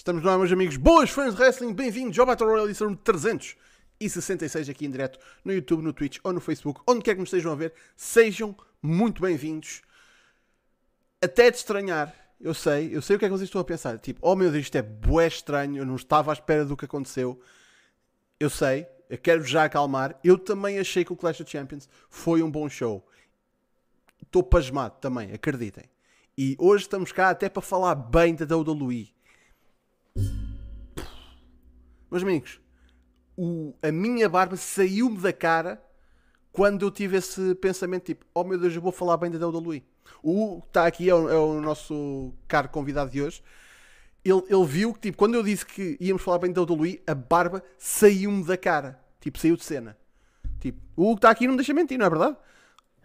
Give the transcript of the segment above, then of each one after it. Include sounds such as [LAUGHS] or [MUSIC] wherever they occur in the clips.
Estamos ar, meus amigos. Boas fãs de wrestling, bem-vindos ao Battle Royale edição 366 aqui em direto no YouTube, no Twitch ou no Facebook, onde quer que nos estejam a ver. Sejam muito bem-vindos. Até de estranhar, eu sei, eu sei o que é que vocês estão a pensar. Tipo, oh meu Deus, isto é bué estranho, eu não estava à espera do que aconteceu. Eu sei, eu quero já acalmar. Eu também achei que o Clash of Champions foi um bom show. Estou pasmado também, acreditem. E hoje estamos cá até para falar bem da WWE. Meus amigos, o, a minha barba saiu-me da cara quando eu tive esse pensamento tipo, oh meu Deus, eu vou falar bem da WWE. O Hugo está aqui, é o, é o, nosso caro convidado de hoje. Ele, ele viu que, tipo, quando eu disse que íamos falar bem da WWE, a barba saiu-me da cara. Tipo, saiu de cena. Tipo, o Hugo está aqui não me deixa mentir, não é verdade?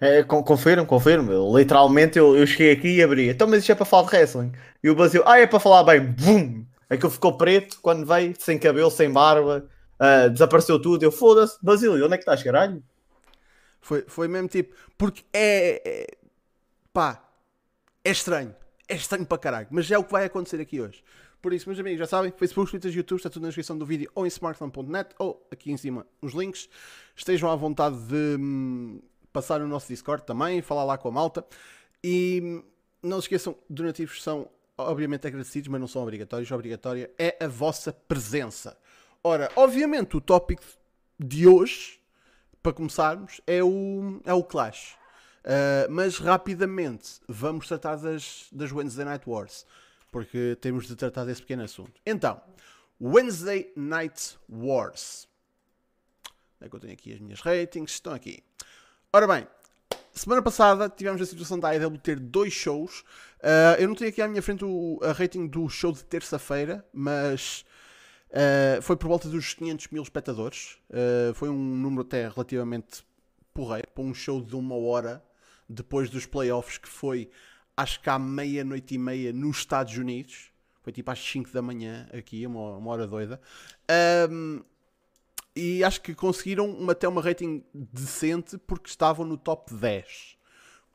É, confirmo, confirmo. Literalmente eu, eu cheguei aqui e abri. Então, mas isto é para falar de wrestling. E o Brasil, ah, é para falar bem. Bum! Aquilo ficou preto quando veio, sem cabelo, sem barba. Uh, desapareceu tudo. Eu foda-se, Basílio, onde é que estás, caralho? Foi, foi mesmo tipo, porque é, é, pá, é estranho, é estranho para caralho, mas é o que vai acontecer aqui hoje. Por isso, meus amigos, já sabem, Facebook, Twitter, YouTube, está tudo na descrição do vídeo ou em smartphone.net ou aqui em cima os links. Estejam à vontade de hum, passar no nosso Discord também, falar lá com a malta. E hum, não se esqueçam, donativos são obviamente agradecidos, mas não são obrigatórios. Obrigatória é a vossa presença. Ora, obviamente o tópico de hoje, para começarmos, é o, é o Clash. Uh, mas rapidamente vamos tratar das, das Wednesday Night Wars, porque temos de tratar desse pequeno assunto. Então, Wednesday Night Wars. É que eu tenho aqui as minhas ratings, estão aqui. Ora bem, semana passada tivemos a situação da AEW ter dois shows. Uh, eu não tenho aqui à minha frente o, a rating do show de terça-feira, mas Uh, foi por volta dos 500 mil espectadores. Uh, foi um número até relativamente porreiro para um show de uma hora depois dos playoffs, que foi acho que à meia-noite e meia nos Estados Unidos. Foi tipo às 5 da manhã aqui, uma, uma hora doida. Um, e acho que conseguiram uma, até uma rating decente porque estavam no top 10.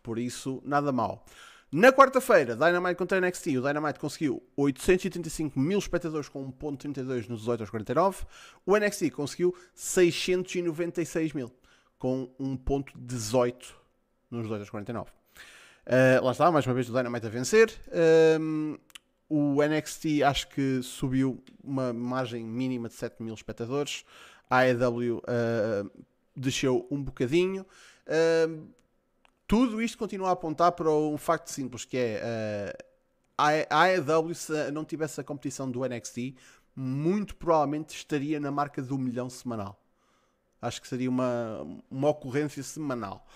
Por isso, nada mal. Na quarta-feira, Dynamite contra NXT, o Dynamite conseguiu 885 mil espectadores com 1.32 nos 18 aos 49. O NXT conseguiu 696 mil com 1.18 nos 18 aos 49. Uh, lá está, mais uma vez o Dynamite a vencer. O NXT acho que subiu uma margem mínima de 7 mil espectadores. A AEW uh, desceu um bocadinho. Uh, tudo isto continua a apontar para um facto simples, que é uh, a AEW, se não tivesse a competição do NXT, muito provavelmente estaria na marca do milhão semanal. Acho que seria uma, uma ocorrência semanal.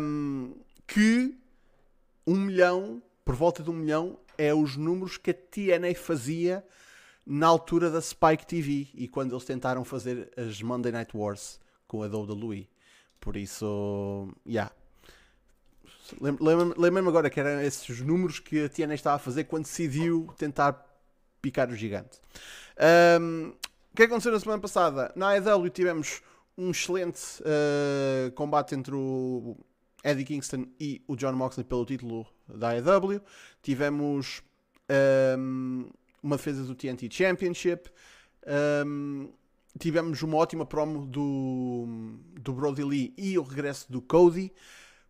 Um, que um milhão, por volta de um milhão, é os números que a TNA fazia na altura da Spike TV e quando eles tentaram fazer as Monday Night Wars com a WWE. Por isso, yeah, Lembro-me agora que eram esses números que a TNA estava a fazer quando decidiu tentar picar o gigante. Um, o que aconteceu na semana passada? Na AEW tivemos um excelente uh, combate entre o Eddie Kingston e o John Moxley pelo título da AEW. Tivemos um, uma defesa do TNT Championship. Um, tivemos uma ótima promo do, do Brody Lee e o regresso do Cody.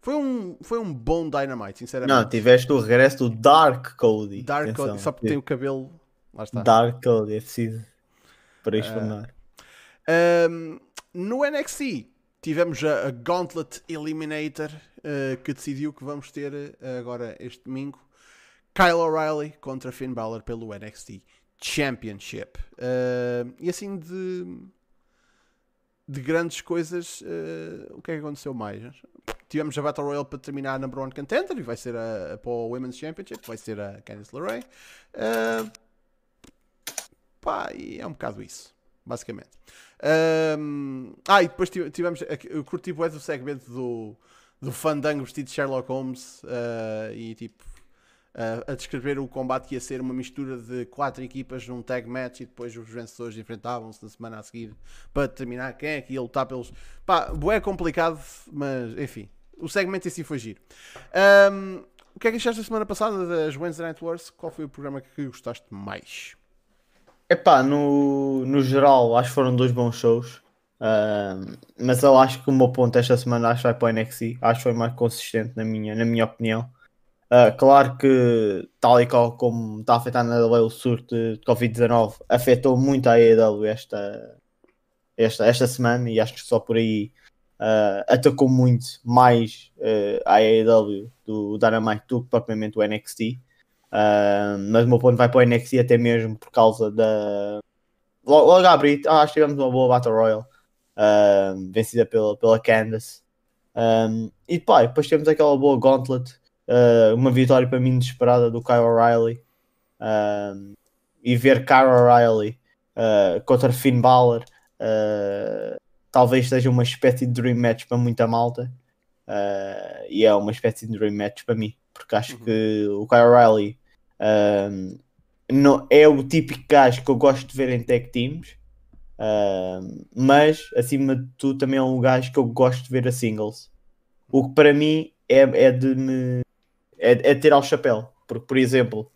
Foi um, foi um bom Dynamite, sinceramente. Não, tiveste o regresso do Dark Cody. Dark Atenção. Cody, só porque tem o cabelo. Lá está. Dark Cody, é preciso para explanar. Uh, um, no NXT tivemos a, a Gauntlet Eliminator uh, que decidiu que vamos ter uh, agora este domingo Kyle O'Reilly contra Finn Balor pelo NXT Championship. e assim de, de grandes coisas, o que é que aconteceu mais? Tivemos a Battle Royale para terminar a number one contender e vai ser a, a, para o Women's Championship, vai ser a Candice LeRae. Uh, pá, e é um bocado isso, basicamente. Um, ah, e depois tivemos, eu curti o do segmento do, do Fandango vestido de Sherlock Holmes uh, e tipo uh, a descrever o combate que ia ser uma mistura de quatro equipas num tag match e depois os vencedores enfrentavam-se na semana a seguir para determinar quem é que ia lutar pelos. Pá, é complicado, mas enfim, o segmento em si foi giro. Um, o que é que achaste da semana passada das Wednesday Night Wars? Qual foi o programa que gostaste mais? Epá, no, no geral, acho que foram dois bons shows. Uh, mas eu acho que o meu ponto esta semana acho que vai para o NXT. Acho que foi mais consistente na minha, na minha opinião. Uh, claro que, tal e qual como está a afetar na o surto de Covid-19, afetou muito a AEW esta, esta, esta semana e acho que só por aí uh, atacou muito mais uh, a AEW do Dynamite do que propriamente o NXT. Uh, mas o meu ponto vai para o NXT até mesmo por causa da. Logo, logo a abrir, ah, acho que tivemos uma boa Battle Royale uh, vencida pela, pela Candace. Um, e pá, depois temos aquela boa Gauntlet, uh, uma vitória para mim desesperada do Kyle O'Reilly. e ver Kyle O'Reilly contra Finn Balor talvez seja uma espécie de dream match para muita malta. e é uma espécie de dream match para mim porque acho uhum. que o Kyle O'Reilly um, não, é o típico gajo que eu gosto de ver em tag teams, um, mas acima de tudo também é um gajo que eu gosto de ver a singles. O que para mim é, é de me é, é ter ao chapéu, porque por exemplo,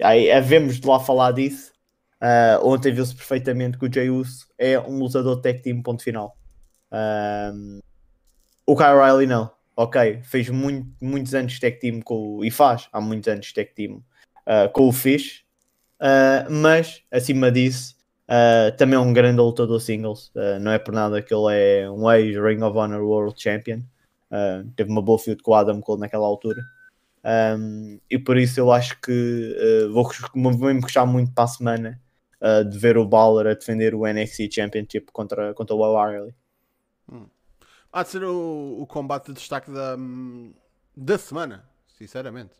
aí havemos de lá falar disso. Uh, ontem viu-se perfeitamente que o Jay Uso é um lutador tag team, ponto final. Um, o Kyle O'Reilly não ok, fez muito, muitos anos de team com, e faz há muitos anos de team uh, com o Fish, uh, mas acima disso uh, também é um grande lutador singles. não é por nada que ele é um ex-Ring of Honor World Champion. teve uma boa feud com o Adam Cole naquela altura. Um, e por isso eu acho que vou me gostar muito para a semana de ver o Balor a defender o NXT Championship contra, contra o Will Riley. Hum. Há de ser o, o combate de destaque da, da semana, sinceramente.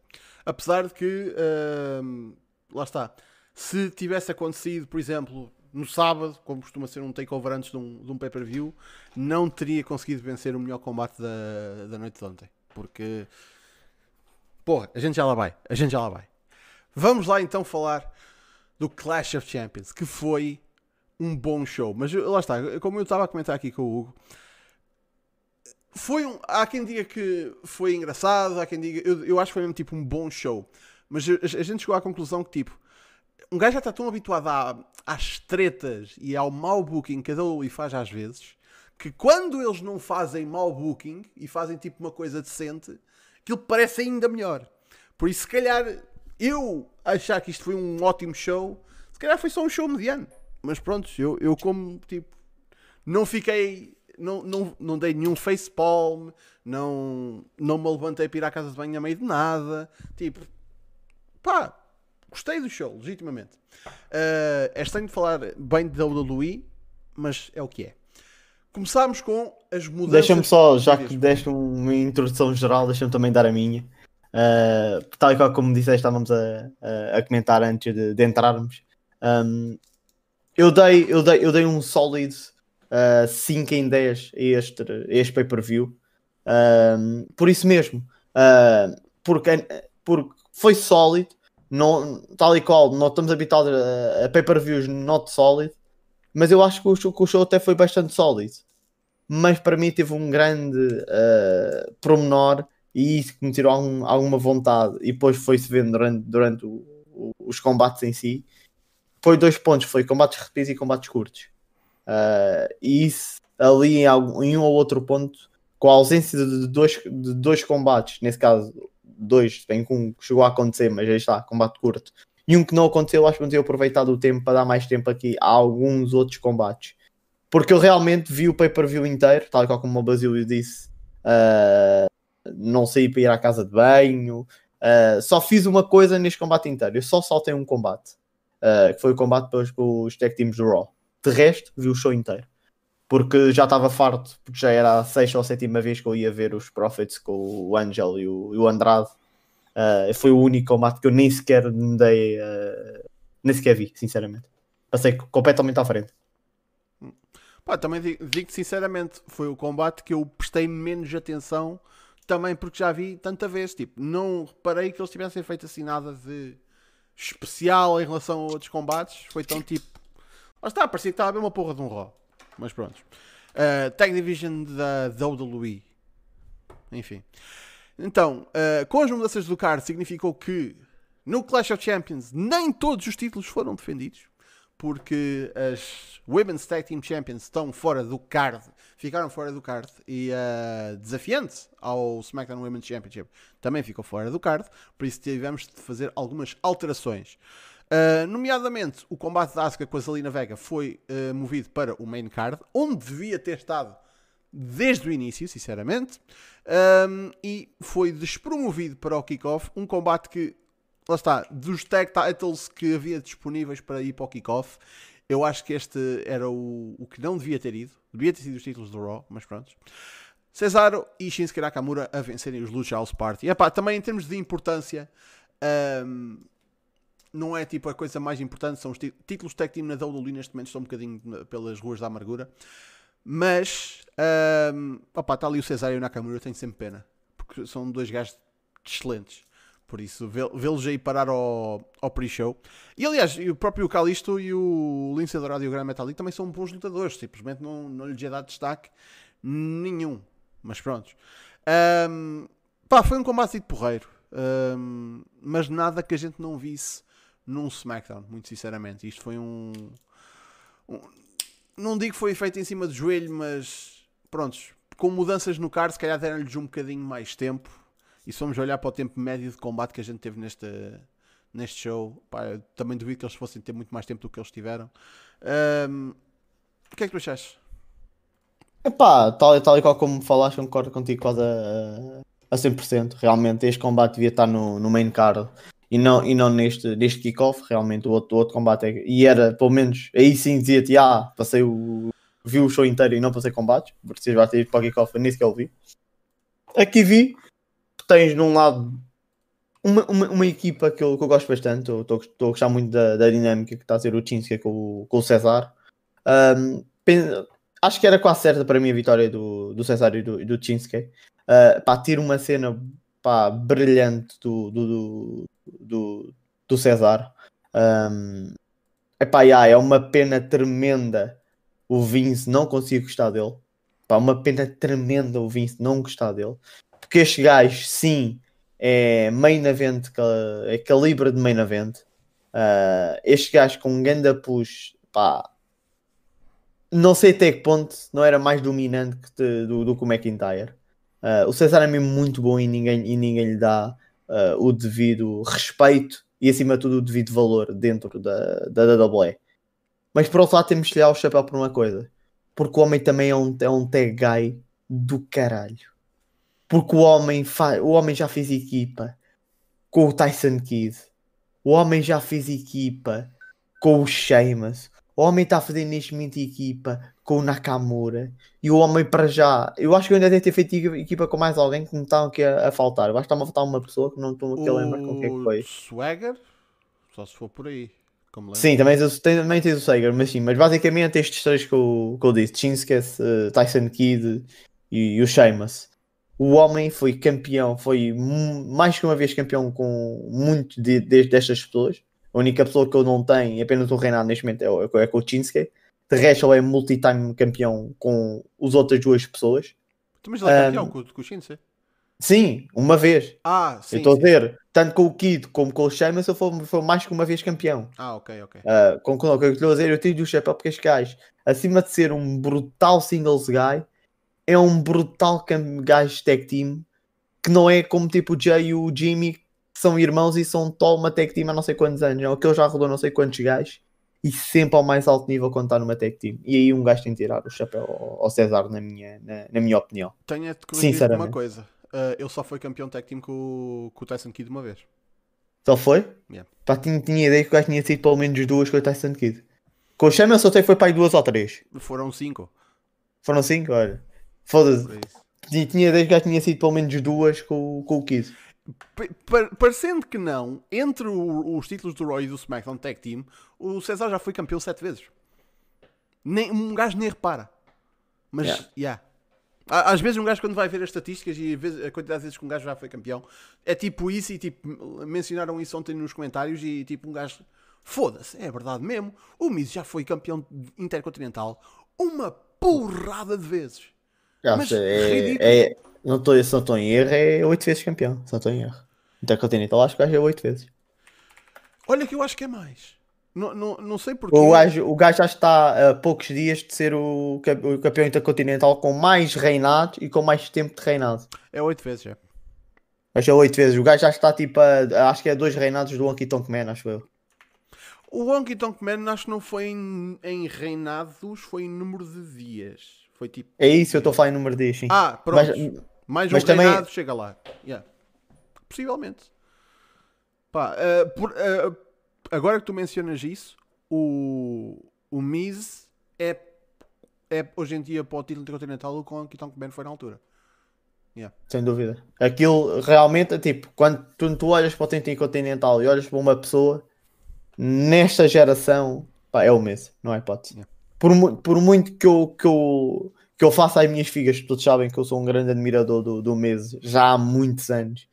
Apesar de que, uh, lá está, se tivesse acontecido, por exemplo, no sábado, como costuma ser um takeover antes de um, de um pay-per-view, não teria conseguido vencer o melhor combate da, da noite de ontem. Porque, porra, a gente já lá vai, a gente já lá vai. Vamos lá então falar do Clash of Champions, que foi um bom show. Mas lá está, como eu estava a comentar aqui com o Hugo, foi um, há quem diga que foi engraçado, há quem diga. Eu, eu acho que foi mesmo tipo um bom show. Mas a, a gente chegou à conclusão que tipo. Um gajo já está tão habituado à, às tretas e ao mau booking que a WWE faz às vezes que quando eles não fazem mau booking e fazem tipo uma coisa decente, aquilo parece ainda melhor. Por isso, se calhar, eu achar que isto foi um ótimo show, se calhar foi só um show mediano. Mas pronto, eu, eu como tipo, não fiquei não, não, não dei nenhum facepalm, não, não me levantei para ir à casa de banho a meio de nada. Tipo, pá, gostei do show, legitimamente. Uh, é estranho de falar bem de WWE, mas é o que é. Começámos com as mudanças. Deixa-me só, já que deste uma introdução geral, deixa-me também dar a minha. Uh, tal e qual como disseste, estávamos a, a, a comentar antes de, de entrarmos. Um, eu, dei, eu, dei, eu dei um sólido uh, 5 em 10 a este, este pay-per-view. Uh, por isso mesmo, uh, porque, porque foi sólido, não, tal e qual, não estamos habituados a, a pay-per-views not sólido, mas eu acho que o, que o, show até foi bastante sólido. Mas para mim teve um grande uh, promenor e isso que me tirou algum, alguma vontade e depois foi-se vendo durante, durante o, o, os combates em si. Foi dois pontos, foi combates repetidos e combates curtos. Uh, e isso ali em, algum, em, um ou outro ponto, com a ausência de dois, de dois combates, nesse caso, dois, bem que um chegou a acontecer, mas aí está, combate curto, e um que não aconteceu, acho que não tinha aproveitado o tempo para dar mais tempo aqui a alguns outros combates. Porque eu realmente vi o pay-per-view inteiro, tal qual como o Basílio disse, uh, não saí para ir à casa de banho, uh, só fiz uma coisa neste combate inteiro, eu só saltei um combate, uh, que foi o combate pelos, pelos tech teams do Raw. De resto, vi o show inteiro. Porque já estava farto, porque já era a sexta ou sétima vez que eu ia ver os Prophets com o Angel e o, e o Andrade. Uh, foi o único combate que eu nem sequer me dei. Nem sequer vi, sinceramente. Passei completamente à frente. Pá, também digo sinceramente, foi o combate que eu prestei menos atenção também porque já vi tanta vez. Tipo, não reparei que eles tivessem feito assim nada de especial em relação a outros combates. Foi tão tipo Lá está, parecia que estava a ver uma porra de um Raw. Mas pronto. Uh, Tag Division da WWE. Enfim. Então, uh, com as mudanças do card, significou que no Clash of Champions nem todos os títulos foram defendidos. porque as Women's Tag Team Champions estão fora do card, ficaram fora do card e a desafiante ao SmackDown Women's Championship também ficou fora do card, por isso tivemos de fazer algumas alterações. Uh, nomeadamente, o combate da Asuka com a Zelina Vega foi uh, movido para o main card, onde devia ter estado desde o início, sinceramente, um, e foi despromovido para o kickoff, um combate que, lá está, dos tag titles que havia disponíveis para ir para o kickoff, eu acho que este era o, o que não devia ter ido, devia ter sido os títulos do Raw, mas pronto. Cesaro e Shinsuke Nakamura a vencerem os Lucha House Party. E, epá, também em termos de importância, um, não é tipo a coisa mais importante, são os títulos tag team na WWE neste momento estão um bocadinho pelas ruas da amargura. Mas, um, opa, está ali o Cesário e o Nakamura, eu tenho sempre pena, porque são dois gajos excelentes. Por isso, vê-los aí parar ao, ao pre-show. E aliás, o próprio Calisto e o Lince Dourado e o Gran Metalik também são bons lutadores. Simplesmente não, não lhes é dado destaque nenhum. Mas pronto. Um, pá, foi um combate de porreiro. Um, mas nada que a gente não visse num SmackDown, muito sinceramente. Isto foi um, um, Não digo que foi feito em cima do joelho, mas. Prontos. Com mudanças no card, se calhar deram-lhes um bocadinho mais tempo. E se vamos olhar para o tempo médio de combate que a gente teve neste, neste show, pá, também duvido que eles fossem ter muito mais tempo do que eles tiveram. Um, o que é que tu achas? Epá, tal, tal e qual como falaste, concordo contigo quase a, a 100%. Realmente, este combate devia estar no, no main card e não, e não neste, neste kickoff, realmente o outro, o outro combate é, e era pelo menos aí sim dizia-te, ah, passei o vi o show inteiro e não passei combates, se já ter ido para o kickoff, nem sequer o vi. Aqui vi, tens de um lado uma, uma, uma equipa que eu, que eu gosto bastante, estou a gostar muito da, da dinâmica que está a ser o Chinska com, com o Cesar. Um, acho que era quase certa para mim a vitória do, do Cesar e do, do Chinsuke. Uh, pá, ter uma cena pá, brilhante do, do, do, do César. Um, epá, yeah, é uma pena tremenda o Vince não conseguir gostar dele. Epá, uma pena tremenda o Vince não gostar dele. Porque este gajo, sim, é main event, é calibre de main event. Uh, este gajo com um ganda push, pá, não sei até que ponto não era mais dominante que te, do, do que o McIntyre. Uh, o César é mesmo muito bom e ninguém, e ninguém lhe dá uh, o devido respeito e acima de tudo o devido valor dentro da, da WWE. Mas por outro lado temos que lhe dar o chapéu por uma coisa. Porque o homem também é um, é um tag guy do caralho. Porque o homem, o homem já fez equipa com o Tyson Kidd. O homem já fez equipa com o Sheamus. O homem está a fazer neste momento equipa com o Nakamura. E o homem para já. Eu acho que eu ainda deve ter feito equipa com mais alguém que me está aqui a, a faltar. Eu acho que está-me a faltar uma pessoa que não estou aqui a lembrar com quem é que foi. Swagger? Só se for por aí. Sim, também, também tens o Swagger, mas sim, mas basicamente estes três que eu, que eu disse: Shinsuke, uh, Tyson Kidd e, e o Sheamus. O homem foi campeão, foi mais que uma vez campeão com muito de, de, destas pessoas. A única pessoa que eu não tenho, apenas o reinado neste momento, é, é, é com o Shinsuke. De resto, ele é multi-time campeão com as outras duas pessoas. Mas ele é campeão um, com, com o? Sim, uma vez. Ah, sim. Eu estou a ver, tanto com o Kid como com o Sheamus, eu fui, fui mais que uma vez campeão. Ah, ok, ok. Uh, com, com o que eu estou a dizer, eu tenho o chapéu porque este gajo, acima de ser um brutal singles guy, é um brutal gajo tag team que não é como tipo o Jay e o Jimmy, que são irmãos e são uma tag team há não sei quantos anos. É que ele já rodou não sei quantos gajos e sempre ao mais alto nível quando está numa tag team. E aí um gajo tem que tirar o chapéu ao César, na minha, na, na minha opinião. Tenho a te uma coisa. Uh, ele só foi campeão tag team com, com o Tyson Kidd uma vez. Só foi? Yeah. Pá, tinha, tinha ideia que o gajo tinha sido pelo menos duas com o Tyson Kidd. Com o Shama eu só sei que foi para aí duas ou três. Foram cinco. Foram cinco? Olha. Foda-se. Tinha, tinha ideia que o gajo tinha sido pelo menos duas com, com o Kidd parecendo que não, entre o, os títulos do Roy e do SmackDown Tag Team, o César já foi campeão sete vezes. Nem, um gajo nem repara. Mas, yeah. yeah. Às vezes um gajo quando vai ver as estatísticas e a quantidade de vezes que um gajo já foi campeão, é tipo isso e tipo, mencionaram isso ontem nos comentários e tipo um gajo, foda-se, é verdade mesmo, o Miz já foi campeão intercontinental uma porrada de vezes. Mas, é, é, não estou, se não estou em erro, é 8 vezes campeão. Se não estou em erro. Intercontinental acho que é 8 vezes. Olha que eu acho que é mais. Não, não, não sei porquê. O gajo, o gajo já está a poucos dias de ser o, o campeão intercontinental com mais reinados e com mais tempo de reinado. É oito vezes, já. Acho que é oito vezes. O gajo já está tipo a, acho que é dois reinados do Honky Tonk Man, acho eu. O Honky Tonk Man acho que não foi em, em reinados, foi em número de dias. Foi tipo. É isso, eu estou a falar em número de sim. Ah, pronto. Mas- Mais um mas também- reinado, chega lá. Yeah. Possivelmente. Pá, eh, por- eh, agora que tu mencionas isso, o, o Miz é, é hoje em dia para o título intercontinental o que o Man foi na altura. Sem dúvida. Aquilo realmente é tipo, quando tu, tu olhas para o tempo continental e olhas para uma pessoa, nesta geração, pá, é o mesmo, não é hipótese. Yeah. Por, por muito que eu, que, eu, que eu faça as minhas figas, todos sabem que eu sou um grande admirador do, do mês já há muitos anos.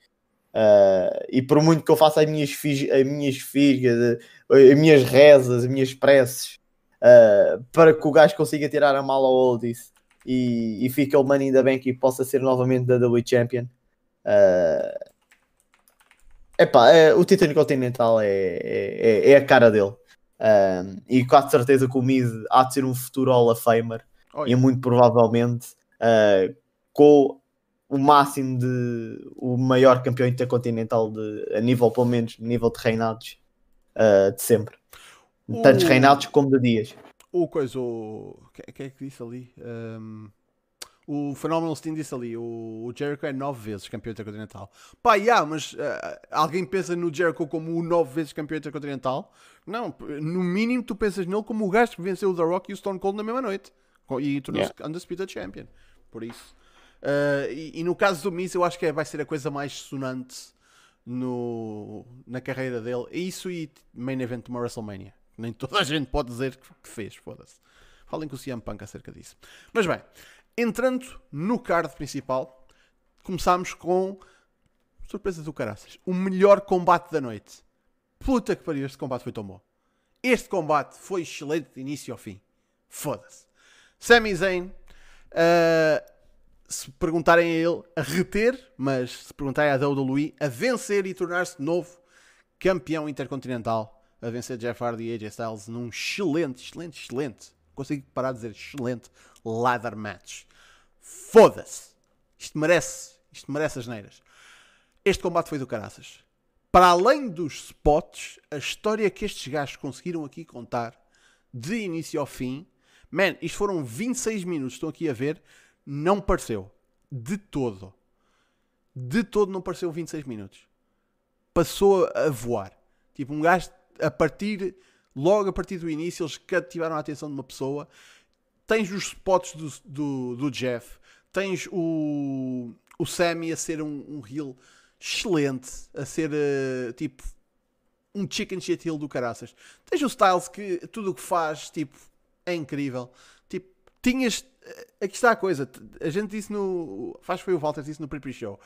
Ah, e por muito que eu faça as minhas, fig- as minhas figas, as minhas rezas, as minhas preces, ah, para que o gajo consiga tirar a mala ao Oldis e, e fique ele Money in the Bank e possa ser novamente da WWE Champion. Ah, epá, é, o título continental é, é, é a cara dele. Ah, e quase certeza que o Miz há de ser um futuro Hall of Famer Olha, e muito provavelmente ah, com o máximo de o maior campeão intercontinental de, a nível, pelo menos, nível de reinados ah, de sempre. Tantos O- reinados como de dias. o coisa, o. Quem quem é que disse ali? Um, o Phenomenal Sting disse ali: o, o Jericho é nove vezes campeão intercontinental. Pá, yeah, mas ah, alguém pensa no Jericho como o nove vezes campeão intercontinental? Não, no mínimo tu pensas nele como o gajo que venceu o The Rock e o Stone Cold na mesma noite e tornou-se Undisputed Champion. Por isso. Ah, e, e no caso do Miz, eu acho que é- vai ser a coisa mais sonante no, na carreira dele. Isso e main event de uma WrestleMania. Nem toda a gente pode dizer que que fez, foda-se. Falem com o CM Punk acerca disso. Mas bem, entrando no card principal, começámos com surpresa do caraças. O melhor combate da noite. Puta que pariu, este combate foi tão bom. Este combate foi excelente de início ao fim. Foda-se. Sami Zayn, ah, se perguntarem a ele, a reter, mas se perguntarem à WWE, a vencer e tornar-se novo campeão intercontinental, a vencer Jeff Hardy e AJ Styles num excelente, excelente, excelente, consigo parar de dizer excelente ladder match. Foda-se. Isto merece, isto merece as neiras. Este combate foi do caraças. Para além dos spots, a história que estes gajos conseguiram aqui contar, de início ao fim, man, isto foram 26 minutos, estão aqui a ver, não pareceu. De todo. De todo não pareceu 26 minutos. Passou a voar. Tipo, um gajo, a partir, logo a partir do início, eles cativaram a atenção de uma pessoa. Tens os spots do, do, do Jeff, tens o, o Sammy a ser um, um heel excelente, a ser eh, tipo um chicken shit heel do caraças. Tens o Styles que tudo o que faz, tipo, é incrível. Tipo, tinhas. eh, Aqui está a coisa. A gente disse no. Faz foi o Walter disse no pre show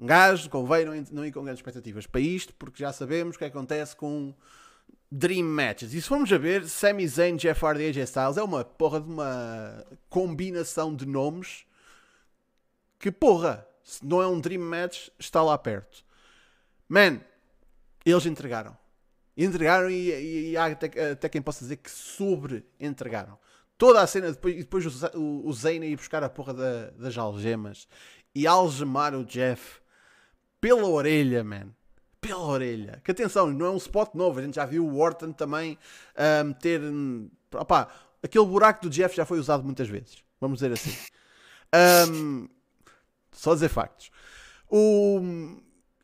Um gajo convém não, não ir com grandes expectativas para isto, porque já sabemos o que acontece com Dream Matches. E se formos a ver, Sami Zayn, Jeff Hardy e AJ Styles é uma porra de uma combinação de nomes que, porra, se não é um Dream Match, está lá perto. Man, eles entregaram. Entregaram e, e- e há até, até quem possa dizer que sobre-entregaram. Toda a cena, depois, e depois o, o, o Zayn ir buscar a porra da- das algemas e algemar o Jeff pela orelha, man. Pela orelha. Que atenção, não é um spot novo. A gente já viu o Orton também a meter. hum, opá, aquele buraco do Jeff já foi usado muitas vezes. Vamos dizer assim. Hum, só dizer factos. O,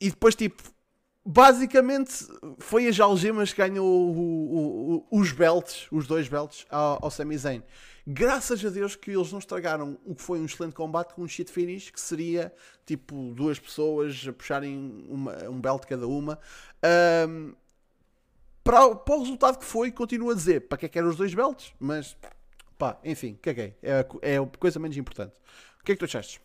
e depois, tipo, basicamente foi as algemas que ganhou o- o- os belts, os dois belts, ao, ao Sami Zayn. Graças a Deus que eles não estragaram o que foi um excelente combate com um shit finish, que seria tipo duas pessoas a puxarem uma- um belt cada uma. Ahm, para, para o resultado que foi, continuo a dizer para que é que eram os dois belts, mas pá, enfim, caguei. É, é a coisa menos importante. O que é que tu achaste?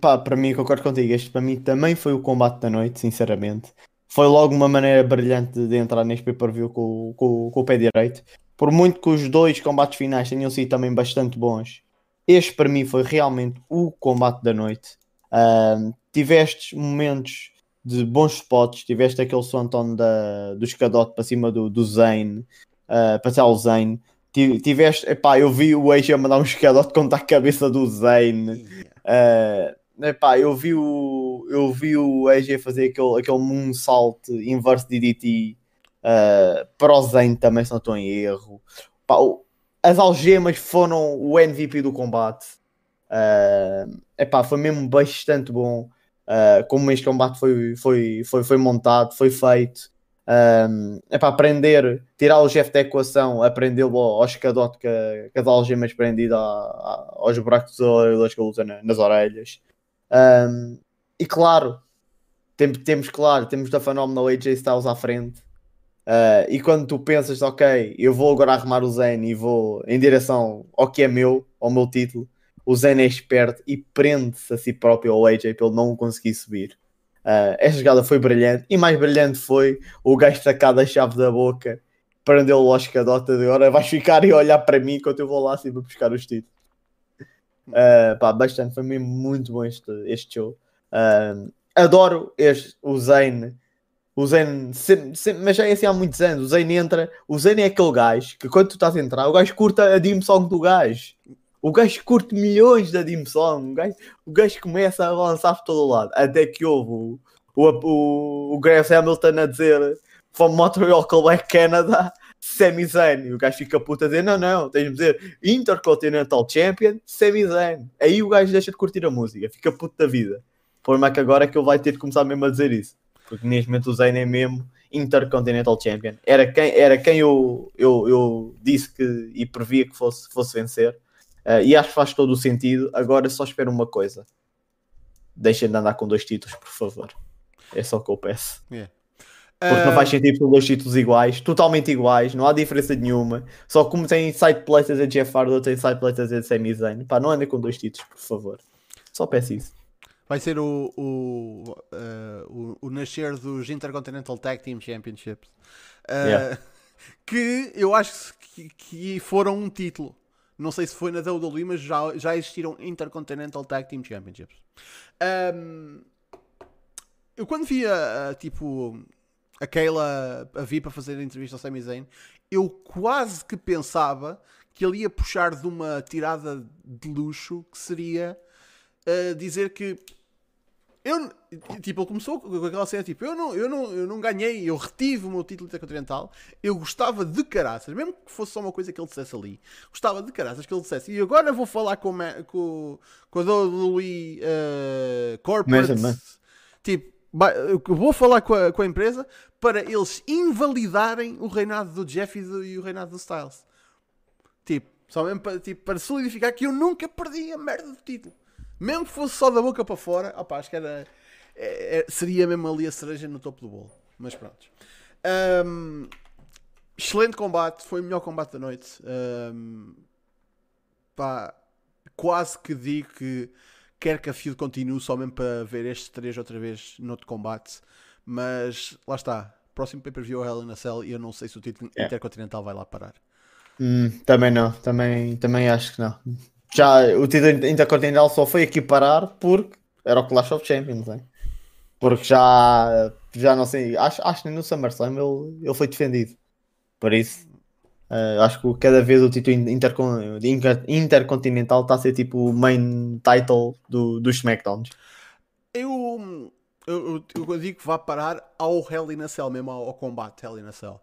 Pá, para mim, concordo contigo. Este para mim também foi o combate da noite, sinceramente. Foi logo uma maneira brilhante de, entrar neste pay-per-view com, com, com o pé direito. Por muito que os dois combates finais tenham sido também bastante bons, este para mim foi realmente o combate da noite. Ahm, tiveste momentos de bons spots. Tiveste aquele Swanton da, do escadote para cima do, do Zane, uh, para o Zane. Tiveste, epá, eu vi o AJ mandar um escadote contra a cabeça do Zane. Uh, epá, eu vi o, eu vi o AJ fazer aquele, aquele moonsault inverse DDT uh, para o Zane também, se não estou em erro. Epá, as algemas foram o MVP do combate. Uh, epá, foi mesmo bastante bom uh, como este combate foi, foi, foi, foi montado, foi feito. Um, é para aprender, tirar o Jeff da equação, aprendê-lo ao, escadote que, que as algemas prendidas aos buracos dos que ele usa nas orelhas. Um, e claro, tem, temos, claro, temos da fenómeno AJ Styles à frente. Uh, e quando tu pensas, ok, eu vou agora arrumar o Zen e vou em direção ao que é meu, ao meu título, o Zen é esperto e prende-se a si próprio ao AJ ele não conseguir subir. Uh, esta jogada foi brilhante e mais brilhante foi o gajo sacar da chave da boca, prendeu-o ao escadota de agora vais ficar e olhar para mim enquanto eu vou lá acima buscar os títulos. Uh, pá, bastante, foi mesmo muito bom este, este show. Uh, adoro este, o Zane. O Zane, mas já é assim há muitos anos. O Zane entra, o Zane é aquele gajo que quando tu estás a entrar, o gajo curta a dim song do gajo. O gajo curte milhões da Dim Song. O gajo, o gajo começa a avançar por todo lado. Até que houve o, o, o, o Graham Hamilton a dizer From Montreal, Quebec, Canada, Sami Zayn. E o gajo fica puto a dizer: Não, não, tens de dizer Intercontinental Champion, Sami Zayn. Aí o gajo deixa de curtir a música, fica puto da vida. Problema é que agora é que ele vai ter de começar mesmo a dizer isso. Porque neste momento o Zayn é mesmo Intercontinental Champion. Era quem, era quem eu, eu, eu disse que e previa que fosse, fosse vencer. Uh, e acho que faz todo o sentido. Agora só espero uma coisa: deixem de andar com dois títulos, por favor. É só o que eu peço. Yeah. Porque uh... não faz sentido ter dois títulos iguais, totalmente iguais, não há diferença nenhuma. Só como tem side places a Jeff Hardy, tem side places a Sami Zayn. Pá, não andem com dois títulos, por favor. Só peço isso. Vai ser o, o, uh, o, o, nascer dos Intercontinental Tag Team Championships. Uh, yeah. [LAUGHS] Que eu acho que, que foram um título. Não sei se foi na WWE, mas já, já existiram Intercontinental Tag Team Championships. Um, eu quando via, tipo, a Kayla a vir para fazer a entrevista ao Sami Zayn, eu quase que pensava que ele ia puxar de uma tirada de luxo que seria uh, dizer que eu, tipo, ele começou com aquela cena, tipo, eu não, eu, não, eu não ganhei, eu retive o meu título intercontinental, eu gostava de caraças, mesmo que fosse só uma coisa que ele dissesse ali, gostava de caraças que ele dissesse, e agora vou falar com, com, com a WWE uh, Corporate, tipo, vou falar com a, com a empresa para eles invalidarem o reinado do Jeff e, do, e o reinado do Styles. Tipo, só mesmo para, tipo, para solidificar que eu nunca perdi a merda do título. Mesmo que fosse só da boca para fora, opa, acho que era, é, é, seria mesmo ali a cereja no topo do bolo. Mas pronto. Um, excelente combate, foi o melhor combate da noite. Um, pá, quase que digo que quer que a feud continue só mesmo para ver estes três outra vez no outro combate. Mas lá está. Próximo pay-per-view é Hell in a Cell e eu não sei se o título é. intercontinental vai lá parar. Hum, também não, também, também acho que não já o título intercontinental só foi aqui parar porque era o Clash of Champions, hein? porque já, já não sei, acho, acho que no SummerSlam ele, ele foi defendido. Por isso, uh, acho que cada vez o título intercon, intercontinental está a ser tipo o main title do, dos SmackDowns. Eu, eu, eu, digo que vai parar ao Hell in a Cell, mesmo ao, ao combate Hell in a Cell.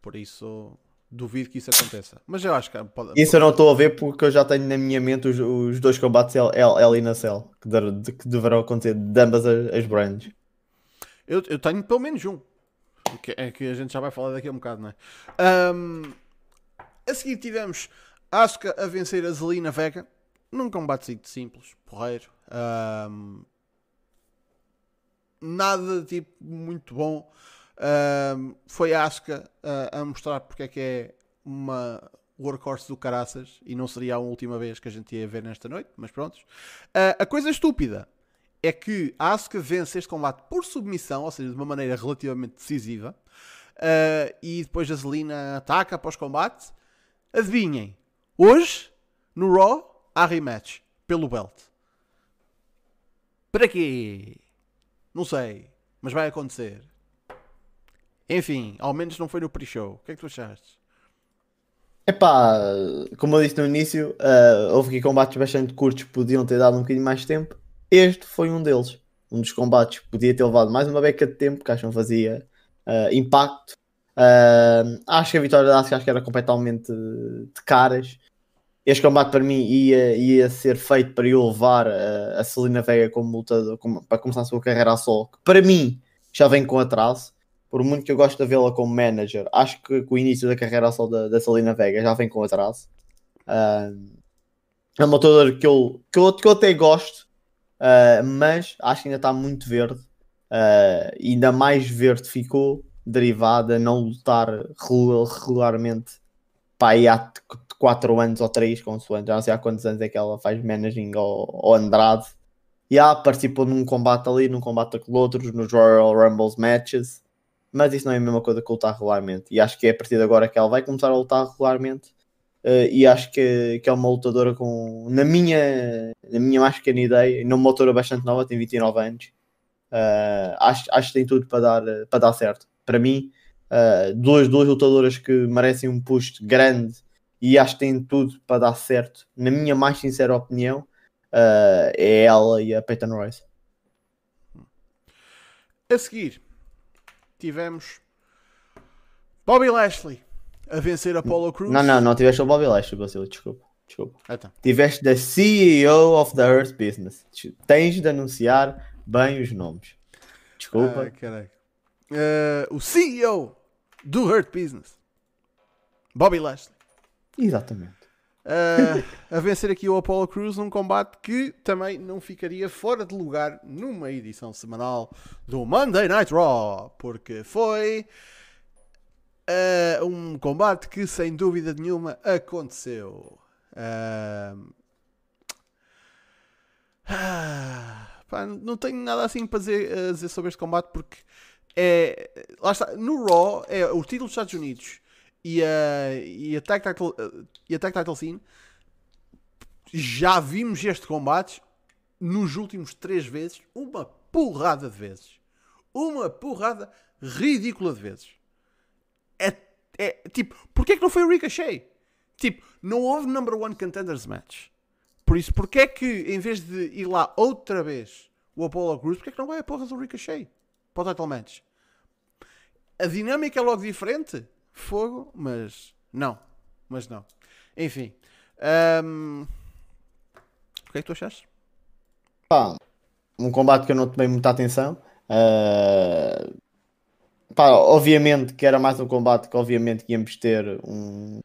Por isso, Duvido que isso aconteça. Mas eu acho que pode. Isso eu não estou a ver porque eu já tenho na minha mente os, os dois combates L, e na Cell que, de, que deverão acontecer de ambas as, as brands. Eu, eu tenho pelo menos um. Que é que a gente já vai falar daqui a um bocado, não é? Um, a seguir tivemos Asuka a vencer a Zelina Vega num combate simples, porreiro. Um, nada tipo muito bom foi a Asuka uh, a mostrar porque é que é uma workhorse do caraças e não seria a última vez que a gente ia ver nesta noite, mas pronto. Uh, a coisa estúpida é que a Asuka vence este combate por submissão, ou seja, de uma maneira relativamente decisiva, uh, e depois a Zelina ataca após combate. Adivinhem, hoje no Raw há rematch pelo belt. Para quê? Não sei. mas vai acontecer. Enfim, ao menos não foi no pre-show. O que é que tu achaste? Epá, como eu disse no início, uh, houve aqui combates bastante curtos, podiam ter dado um bocadinho mais tempo. Este foi um deles. Um dos combates podia ter levado mais uma beca de tempo, que acho que não fazia uh, impacto. Uh, acho que a vitória da Asuka acho que era completamente de caras. Este combate para mim ia, ia ser feito para eu levar a, a Celina Vega como lutador, como, para começar a sua carreira a solo, que para mim já vem com atraso por muito que eu gosto de vê-la como manager, acho que, o início da carreira só da, da Salina Vega já vem com atraso. Uh, é uma lutadora que eu, que, eu, que eu até gosto, uh, mas acho que ainda está muito verde. Uh, ainda mais verde ficou, derivada a não lutar regularmente pá, aí há 4 anos ou 3, consoante, já não sei há quantos anos é que ela faz managing ao, ao Andrade. E já participou num combate ali, num combate com outros, nos Royal Rumbles matches mas isso não é a mesma coisa que lutar regularmente. E acho que é a partir de agora que ela vai começar a lutar regularmente. Uh, e acho que, que é uma lutadora com, na minha, na minha mais pequena ideia, uma lutadora bastante nova, tem 29 anos. Uh, acho, acho que tem tudo para dar, para dar certo. Para mim, uh, duas, duas lutadoras que merecem um push grande e acho que têm tudo para dar certo. Na minha mais sincera opinião, é ela e a Peyton Royce. A seguir, tivemos Bobby Lashley a vencer Apollo Cruz. Não, não, não tiveste o Bobby Lashley, desculpa. Desculpa. Então. Tiveste the CEO of the Earth Business. Tens de anunciar bem os nomes. Desculpa. Ah, uh, o CEO do Hurt Business. Bobby Lashley. Exatamente. Uh, a vencer aqui o Apollo Crews num combate que também não ficaria fora de lugar numa edição semanal do Monday Night Raw, porque foi uh, um combate que sem dúvida nenhuma aconteceu. Uh, pá, não tenho nada assim para dizer, dizer sobre este combate porque é lá está, no Raw é o título dos Estados Unidos e a, e a, tag, title, e a tag Title Scene já vimos este combate nos últimos três vezes uma porrada de vezes. Uma porrada ridícula de vezes. É, é tipo, porquê que não foi o Ricochet? Tipo, não houve number one contenders match. Por isso, porquê que em vez de ir lá outra vez o Apollo Cruz, porquê que não vai a porra do Ricochet para o title match? A dinâmica é logo diferente fogo, mas não. Mas não. Enfim. Um... O que é que tu achaste? Pá, um combate que eu não tomei muita atenção. Uh... Pá, obviamente que era mais um combate que obviamente íamos ter um...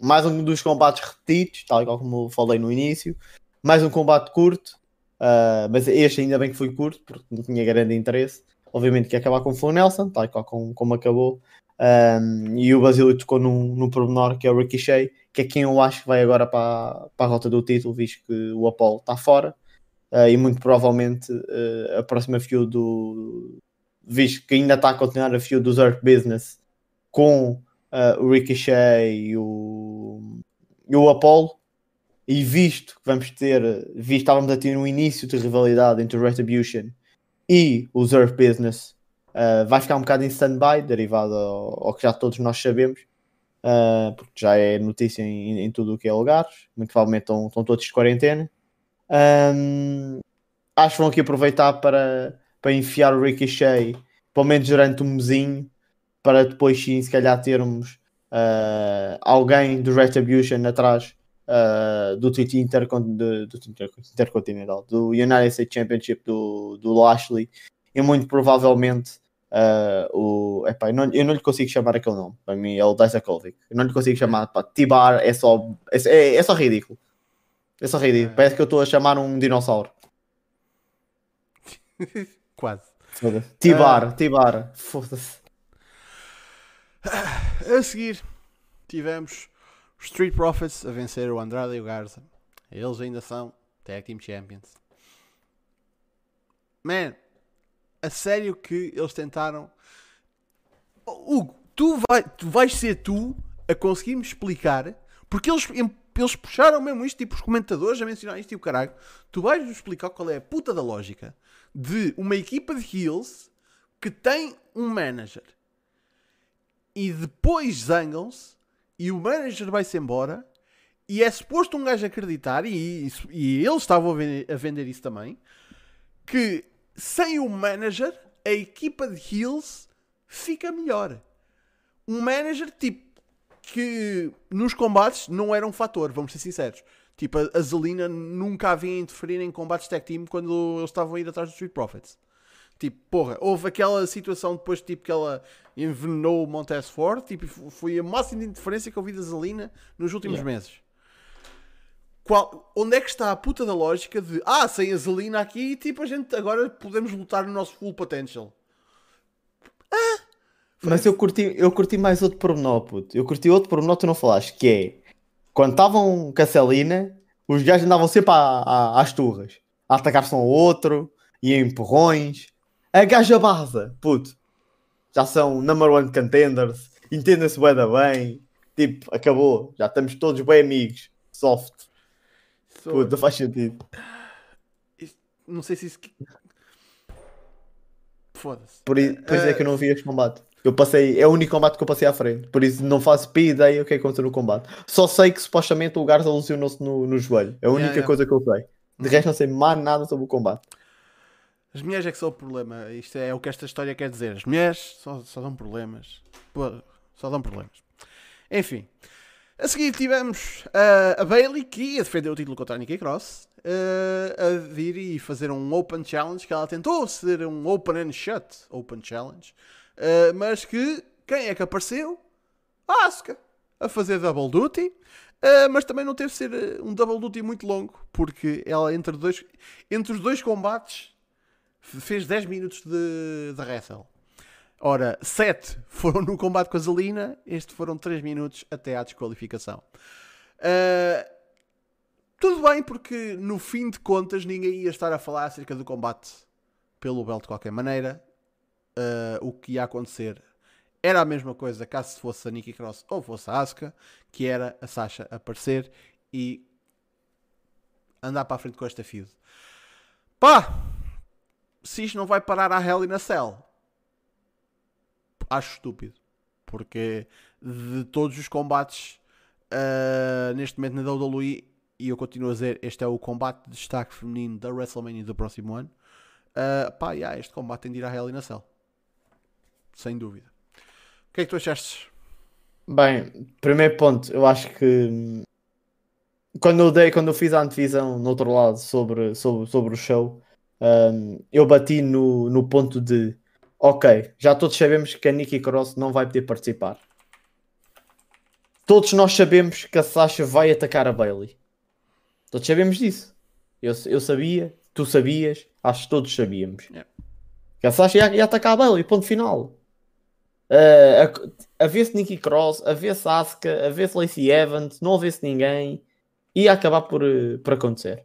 mais um dos combates repetidos, tal como falei no início. Mais um combate curto. Uh... Mas este ainda bem que foi curto, porque não tinha grande interesse. Obviamente que ia acabar com o Flo Nelson, tal como, como acabou. Um, e o Basílio tocou num, num pormenor que é o Ricochet, que é quem eu acho que vai agora para, para a rota do título, visto que o Apollo está fora. Uh, e muito provavelmente uh, a próxima feud do. visto que ainda está a continuar a feud dos Earth Business com uh, o Ricochet e o, e o Apollo. E visto que vamos ter, visto estávamos a ter um início de rivalidade entre o Retribution e os Earth Business Uh, vai ficar um bocado em stand-by, derivado ao, ao, que já todos nós sabemos, uh, porque já é notícia em, em tudo o que é lugares. Muito provavelmente estão, todos de quarentena. Um, acho que vão aqui aproveitar para, para enfiar o Ricochet, pelo menos durante um mesinho, para depois sim, se calhar termos uh, alguém do Retribution atrás uh, do título intercon do, do intercontinental, do United States Championship do, do Lashley, e muito provavelmente Uh, o, epá, eu, não, eu não lhe consigo chamar aquele nome. Para mim é o Disakovic. Eu não lhe consigo chamar. Pá, Tibar é só, é, é, é só ridículo. É só ridículo. É. Parece que eu estou a chamar um dinossauro. [LAUGHS] Quase. Tibar, uh... Tibar. Foda-se. A seguir tivemos os Street Profits a vencer o Andrade e o Garza. Eles ainda são Tag Team Champions. Man, a sério que eles tentaram. Hugo, tu, vai, tu vais ser tu a conseguir-me explicar, porque eles, eles puxaram mesmo isto, tipo os comentadores a mencionar isto e o caralho. Tu vais-me explicar qual é a puta da lógica de uma equipa de heels que tem um manager e depois zangam-se e o manager vai-se embora e é suposto um gajo acreditar, e, isso- e eles estavam a vender, a vender isso também, que sem o manager a equipa de Heels fica melhor. Um manager tipo que nos combates não era um fator, vamos ser sinceros. Tipo, a, Zelina nunca havia interferir em combates tag team quando eles estavam a ir atrás dos Street Profits. Tipo, porra, houve aquela situação depois tipo que ela envenenou o Montez Ford, tipo, foi a máxima de interferência que eu vi da Zelina nos últimos Yeah. meses. Qual- onde é que está a puta da lógica de ah, sem a Zelina aqui, tipo, a gente agora podemos lutar no nosso full potential? Mas eu curti, eu curti mais outro pormenor, puto. Eu curti outro pormenor que tu não falaste, que é quando estavam com a Celina, os gajos andavam sempre à- à- às turras, a atacar-se um ao outro, e em empurrões. A gaja baza, puto. Já são number one contenders, entendem-se da bem. Tipo, acabou. Já estamos todos bem amigos. Soft. So- Puto, não faz sentido. não sei se isso. Foda-se. Por, i- por isso é que eu não vi este combate. Eu passei, é o único combate que eu passei à frente. Por isso não faço p ideia o que é que aconteceu no combate. Só sei que supostamente o Garza lesionou-se no, no joelho. É a única Yeah, yeah. coisa que eu sei. De resto não sei mais nada sobre o combate. As mulheres é que são o problema. Isto é o que esta história quer dizer. As mulheres só, só dão problemas. Pô, só dão problemas. Enfim. A seguir tivemos ah, a Bailey que ia defender o título contra a Nikki Cross. ah, a vir e fazer um Open Challenge que ela tentou ser um Open and Shut Open Challenge. ah, mas que quem é que apareceu? A Asuka. A fazer double duty. ah, mas também não teve de ser ah, um double duty muito longo. Porque ela entre, dois, entre os dois combates fez 10 minutos de, de wrestle. Ora, 7 foram no combate com a Zelina, este foram 3 minutos até à desqualificação. Ah, tudo bem, porque no fim de contas ninguém ia estar a falar acerca do combate pelo belt de qualquer maneira. Ah, o que ia acontecer era a mesma coisa caso fosse a Nikki Cross ou fosse a Asuka, que era a Sasha aparecer e andar para a frente com esta feud. Pá! se isto não vai parar à Hell in a Cell. Acho estúpido. Porque de todos os combates ah, neste momento na WWE, e eu continuo a dizer, este é o combate de destaque feminino da WrestleMania do próximo ano. ah, pá, yeah, este combate tem de ir à Hell in a Cell. Sem dúvida. O que é que tu achaste? Bem, primeiro ponto, eu acho que hum, quando eu dei, quando eu fiz a antevisão no outro lado sobre, sobre, sobre o show, hum, eu bati no, no ponto de ok, já todos sabemos que a Nikki Cross não vai poder participar. Todos nós sabemos que a Sasha vai atacar a Bailey. Todos sabemos disso. Eu, eu sabia, tu sabias, acho que todos sabíamos. Yeah. Que a Sasha ia, ia atacar a Bailey, ponto final. Uh, a, a ver-se Nikki Cross, a ver-se Asuka, a ver-se Lacey Evans, não a ver-se ninguém, ia acabar por, eh, por acontecer.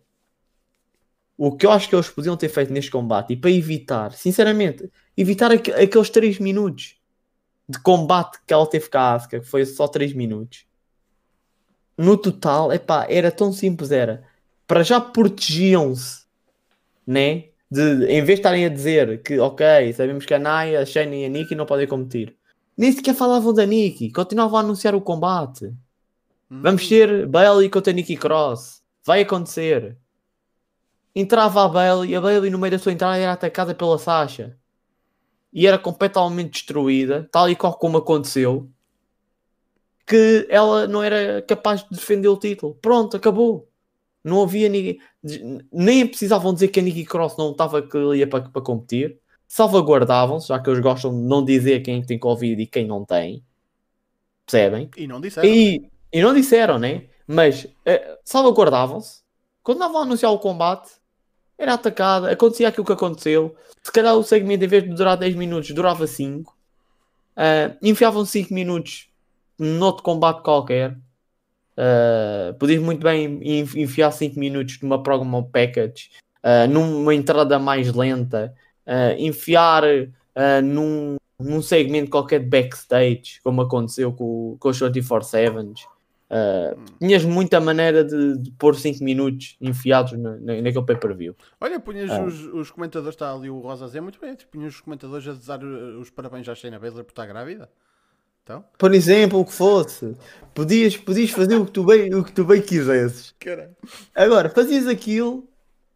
O que eu acho que eles podiam ter feito neste combate e para evitar, sinceramente, evitar aqu- aqueles 3 minutos de combate que ela teve com a Asuka, que foi só 3 minutos. No total, epá, era tão simples, era. Para já protegiam-se, né? De, em vez de estarem a dizer que, ok, sabemos que a Naya, a Shane e a Nikki não podem competir. Nem sequer falavam da Nikki, continuavam a anunciar o combate. Vamos ter Bailey contra Nikki Cross. Vai acontecer. Entrava a Bailey e a Bailey no meio da sua entrada era atacada pela Sasha. E era completamente destruída, tal e qual como aconteceu. Que ela não era capaz de defender o título. Pronto, acabou. Não havia ninguém. Nem precisavam dizer que a Nikki Cross não estava que ia para, para competir. Salvaguardavam-se, já que eles gostam de não dizer quem tem Covid e quem não tem. Percebem? E não disseram. E, e não disseram, né? Mas eh, salvaguardavam-se. Quando estavam a anunciar o combate, era atacada, acontecia aquilo que aconteceu. Se calhar o segmento, em vez de durar 10 minutos, durava 5. Uh, enfiavam 5 minutos noutro combate qualquer. Uh, podias muito bem enf- enfiar 5 minutos numa program package, uh, numa entrada mais lenta, uh, enfiar num, num segmento qualquer de backstage, como aconteceu com, com os 24-7. Uh, tinhas muita maneira de, de pôr 5 minutos enfiados na, na, naquele pay-per-view. Olha, punhas ah. os, os, comentadores, está ali o Rosa Zé, muito bem, tipo, punhas os comentadores a dar os parabéns à Shayna Baszler por estar grávida. Então? Por exemplo, o que fosse. Podias, podias fazer o que tu bem, o que tu bem quisesses. Caramba. Agora, fazias aquilo,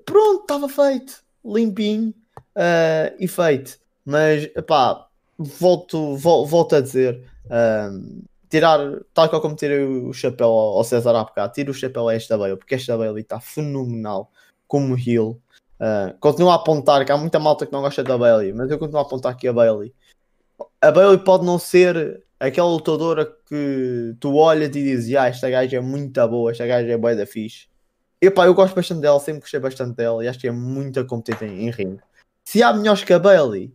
pronto, estava feito. Limpinho uh, e feito. Mas, pá, volto, volto, volto a dizer. Uh, tirar, tal como tirei o chapéu ao César há bocado, tiro o chapéu a esta Bailey, porque esta Bailey está fenomenal como heel. Uh, continuo a apontar que há muita malta que não gosta da Bailey, mas eu continuo a apontar que a Bailey. A Bailey pode não ser aquela lutadora que tu olhas e dizes: ah, esta gaja é muito boa, esta gaja é boa da fixe. E pá, eu gosto bastante dela, sempre gostei bastante dela e acho que é muito competente em, em ringue. Se há melhores que a Bailey,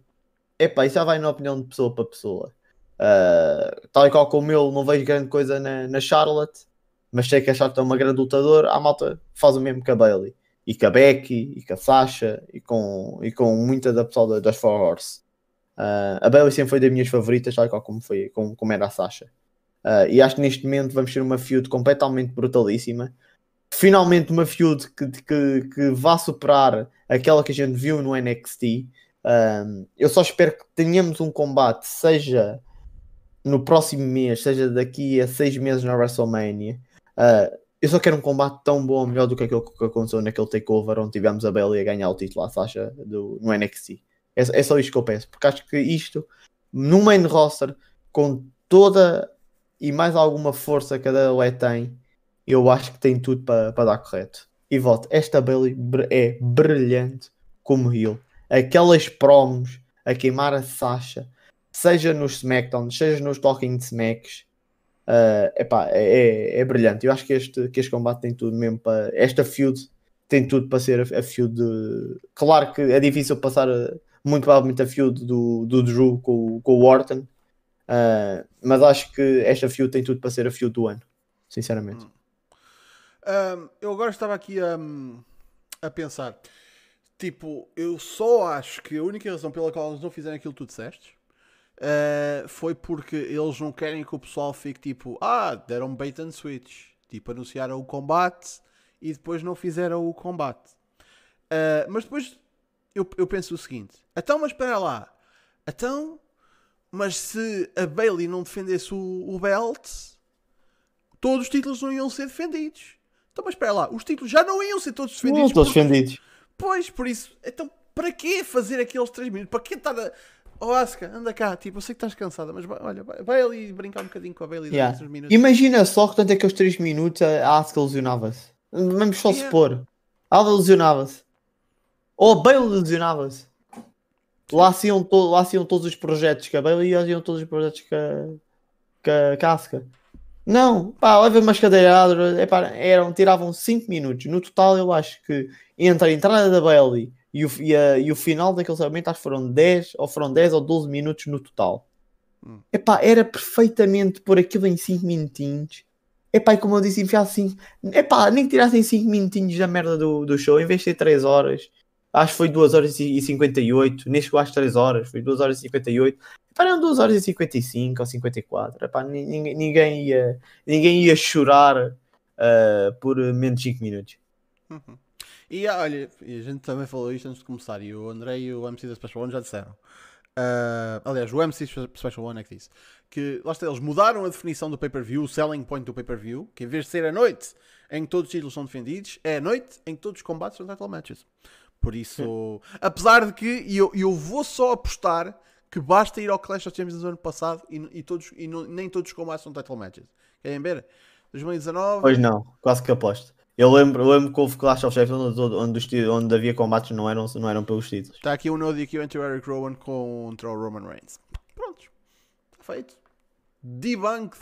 epá, isso já vai na opinião de pessoa para pessoa. Uh, tal e qual como eu, não vejo grande coisa na, na Charlotte, mas sei que a Charlotte é uma grande lutadora. A malta faz o mesmo que a Bailey, e com a Becky, e com a Sasha, e com, e com muita da pessoa das Four Horse. Uh, a Bailey sempre foi das minhas favoritas, tal e qual como, foi, como, como era a Sasha. Uh, e acho que neste momento vamos ter uma feud completamente brutalíssima. Finalmente, uma feud que, que, que vá superar aquela que a gente viu no NXT. eu só espero que tenhamos um combate, seja no próximo mês, seja daqui a seis meses na WrestleMania, uh, eu só quero um combate tão bom, melhor do que aquele que aconteceu naquele takeover onde tivemos a Bailey a ganhar o título à Sasha do, no NXT. É, é só isto que eu peço, porque acho que isto, no main roster, com toda e mais alguma força que a Bailey tem, eu acho que tem tudo para, dar correto. E voto, esta Bailey é brilhante como heel. Aquelas promos a queimar a Sasha, seja nos SmackDown, seja nos Talking Smacks, uh, epá, é, é, é, brilhante. Eu acho que este, que este combate tem tudo mesmo para. Esta feud tem tudo para ser a, a feud. De... Claro que é difícil passar a, muito provavelmente a feud do, do Drew com, com o Orton, uh, mas acho que esta feud tem tudo para ser a feud do ano, sinceramente. Um, eu agora estava aqui a, a pensar. Tipo, eu só acho que a única razão pela qual eles não fizeram aquilo que tu disseste uh, foi porque eles não querem que o pessoal fique tipo, ah, deram bait and switch. Tipo, anunciaram o combate e depois não fizeram o combate. Uh, mas depois eu, eu penso o seguinte: então, mas espera lá, então, mas se a Bailey não defendesse o, o belt, todos os títulos não iam ser defendidos. Então, mas espera lá, os títulos já não iam ser todos defendidos. Não, todos porque... defendidos. Pois, por isso, então, para que fazer aqueles 3 minutos? Para que estar a Oh, Aska, anda cá, tipo, eu sei que estás cansada, mas vai, olha, vai, vai ali brincar um bocadinho com a Bailey yeah. uns minutos. Imagina só que tanto aqueles 3 minutos a Aska lesionava-se. Vamos só yeah. supor. A lesionava-se. Ou a Bailey lesionava-se. Lá iam, to lá iam todos os projetos que a Bailey e iam todos os projetos que a, que a, que a Aska. Não, pá, leva umas cadeiradas, eram, tiravam 5 minutos. No total, eu acho que entre a entrada da Bailey e o, e, a, e o final daquele segmento acho que foram 10 ou foram 10 ou 12 minutos no total. Hum. Epá, era perfeitamente por aquilo em 5 minutinhos. Epá, e como eu disse, enfiar 5. Epá, nem que tirassem 5 minutinhos da merda do, do show, em vez de ser 3 horas, acho que foi 2 horas e 58. Neste acho 3 horas, foi 2 horas e 58. Epá, eram 2 horas e 55 ou 54. Epá, ninguém, ninguém, ia, ninguém ia chorar uh, por menos de 5 minutos. Uhum. E olha, a gente também falou isto antes de começar, e o André e o MC da Special One já disseram. Uh, aliás, o MC Special One é que disse que lá está, eles mudaram a definição do pay-per-view, o selling point do pay-per-view, que em vez de ser a noite em que todos os títulos são defendidos, é a noite em que todos os combates são title matches. Por isso, Sim. apesar de que e eu, eu vou só apostar que basta ir ao Clash of Champions do ano passado e, e, todos, e não, nem todos os combates são title matches. Querem ver? 2019. Pois não, quase que aposto. Eu lembro, lembro que houve Clash of Champions onde, onde, havia combates não eram, não eram pelos títulos. Está aqui um Node aqui entre o Eric Rowan contra o Roman Reigns. Prontos. Está feito. Debunked.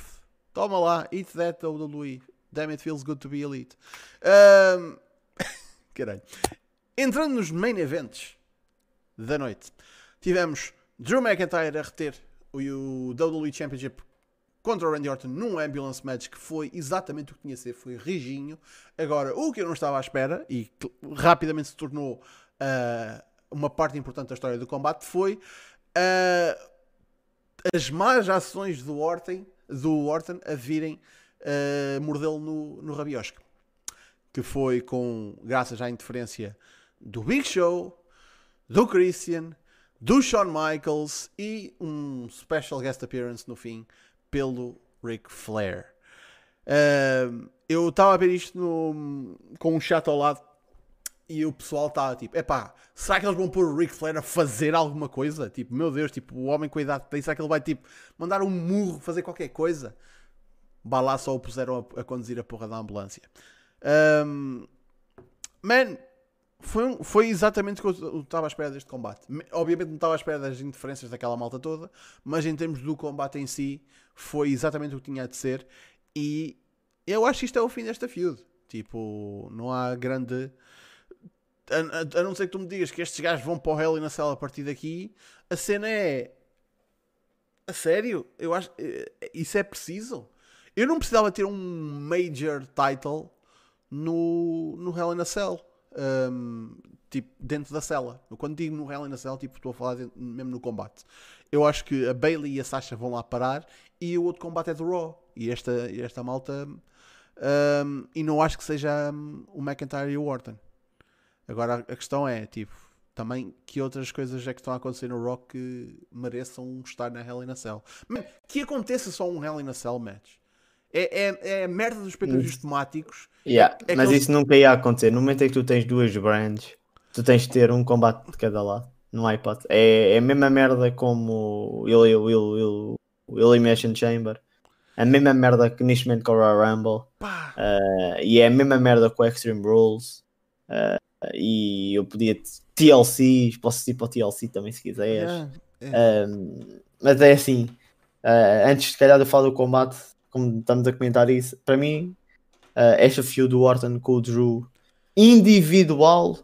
Toma lá. Eat that, WWE. Damn it feels good to be elite. Um... [LAUGHS] Caralho. Entrando nos main events da noite. Tivemos Drew McIntyre a reter o WWE Championship contra o Randy Orton num ambulance match que foi exatamente o que tinha a ser, foi riginho. Agora, o que eu não estava à espera e rapidamente se tornou uh, uma parte importante da história do combate foi uh, as más ações do Orton, do Orton a virem uh, mordê-lo no, no rabiosque. Que foi com, graças à interferência do Big Show, do Christian, do Shawn Michaels e um special guest appearance no fim pelo Ric Flair. Uh, eu estava a ver isto no, com um chat ao lado e o pessoal estava tipo, epá, será que eles vão pôr o Ric Flair a fazer alguma coisa? Tipo, meu Deus, tipo, o homem com a idade que tem, será que ele vai tipo mandar um murro, fazer qualquer coisa? Bah lá só o puseram a, a conduzir a porra da ambulância. Um, man, foi, foi exatamente o que eu estava à espera deste combate. Obviamente não estava à espera das interferências daquela malta toda, mas em termos do combate em si, foi exatamente o que tinha de ser. E eu acho que isto é o fim desta feud. Tipo, não há grande. A, a, a não ser que tu me digas que estes gajos vão para o Hell in a Cell a partir daqui, a cena é. A sério? Eu acho. Eh, isso é preciso? Eu não precisava ter um major title no, no Hell in a Cell. Um, tipo, dentro da cela. Quando digo no Hell in a Cell, tipo, estou a falar dentro, mesmo no combate. Eu acho que a Bailey e a Sasha vão lá parar e o outro combate é do Raw. E esta, esta malta. Um, e não acho que seja um, o McIntyre e o Orton. Agora a questão é, tipo, também que outras coisas é que estão a acontecer no Raw que mereçam estar na Hell in a Cell. que aconteça só um Hell in a Cell match. É, é, é a merda dos pay-per-views temáticos. Yeah, é mas eles... isso nunca ia acontecer. No momento em que tu tens duas brands, tu tens de ter um combate de cada lado. Não há hipótese. É, é a mesma merda como o Elimination Chamber. A mesma merda que neste momento com o Royal Rumble. Uh, e é a mesma merda com o Extreme Rules. Uh, e eu podia TLC, posso ir para o TLC também se quiseres. Yeah, yeah. Uh, mas é assim. antes de calhar de falar do combate, como estamos a comentar isso, para mim, uh, esta feud do Orton com o Drew individual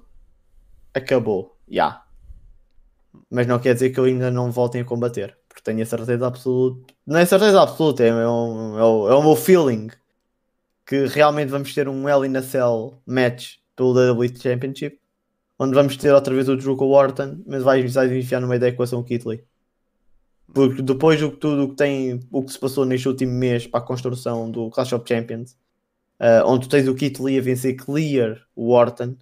acabou. Já. Yeah. Mas não quer dizer que eu ainda não voltem a combater. Porque tenho a certeza absoluta. Não é certeza absoluta, é, um, é, o, é o meu feeling que realmente vamos ter um Hell in a Cell match pelo WWE Championship. Onde vamos ter outra vez o Drew com o Orton, mas vai, vai enfiar no meio da equação o Kit Lee. Porque depois do tudo que tem, o que se passou neste último mês para a construção do Clash of Champions, uh, onde tens o Kit Lee a vencer clear o Orton,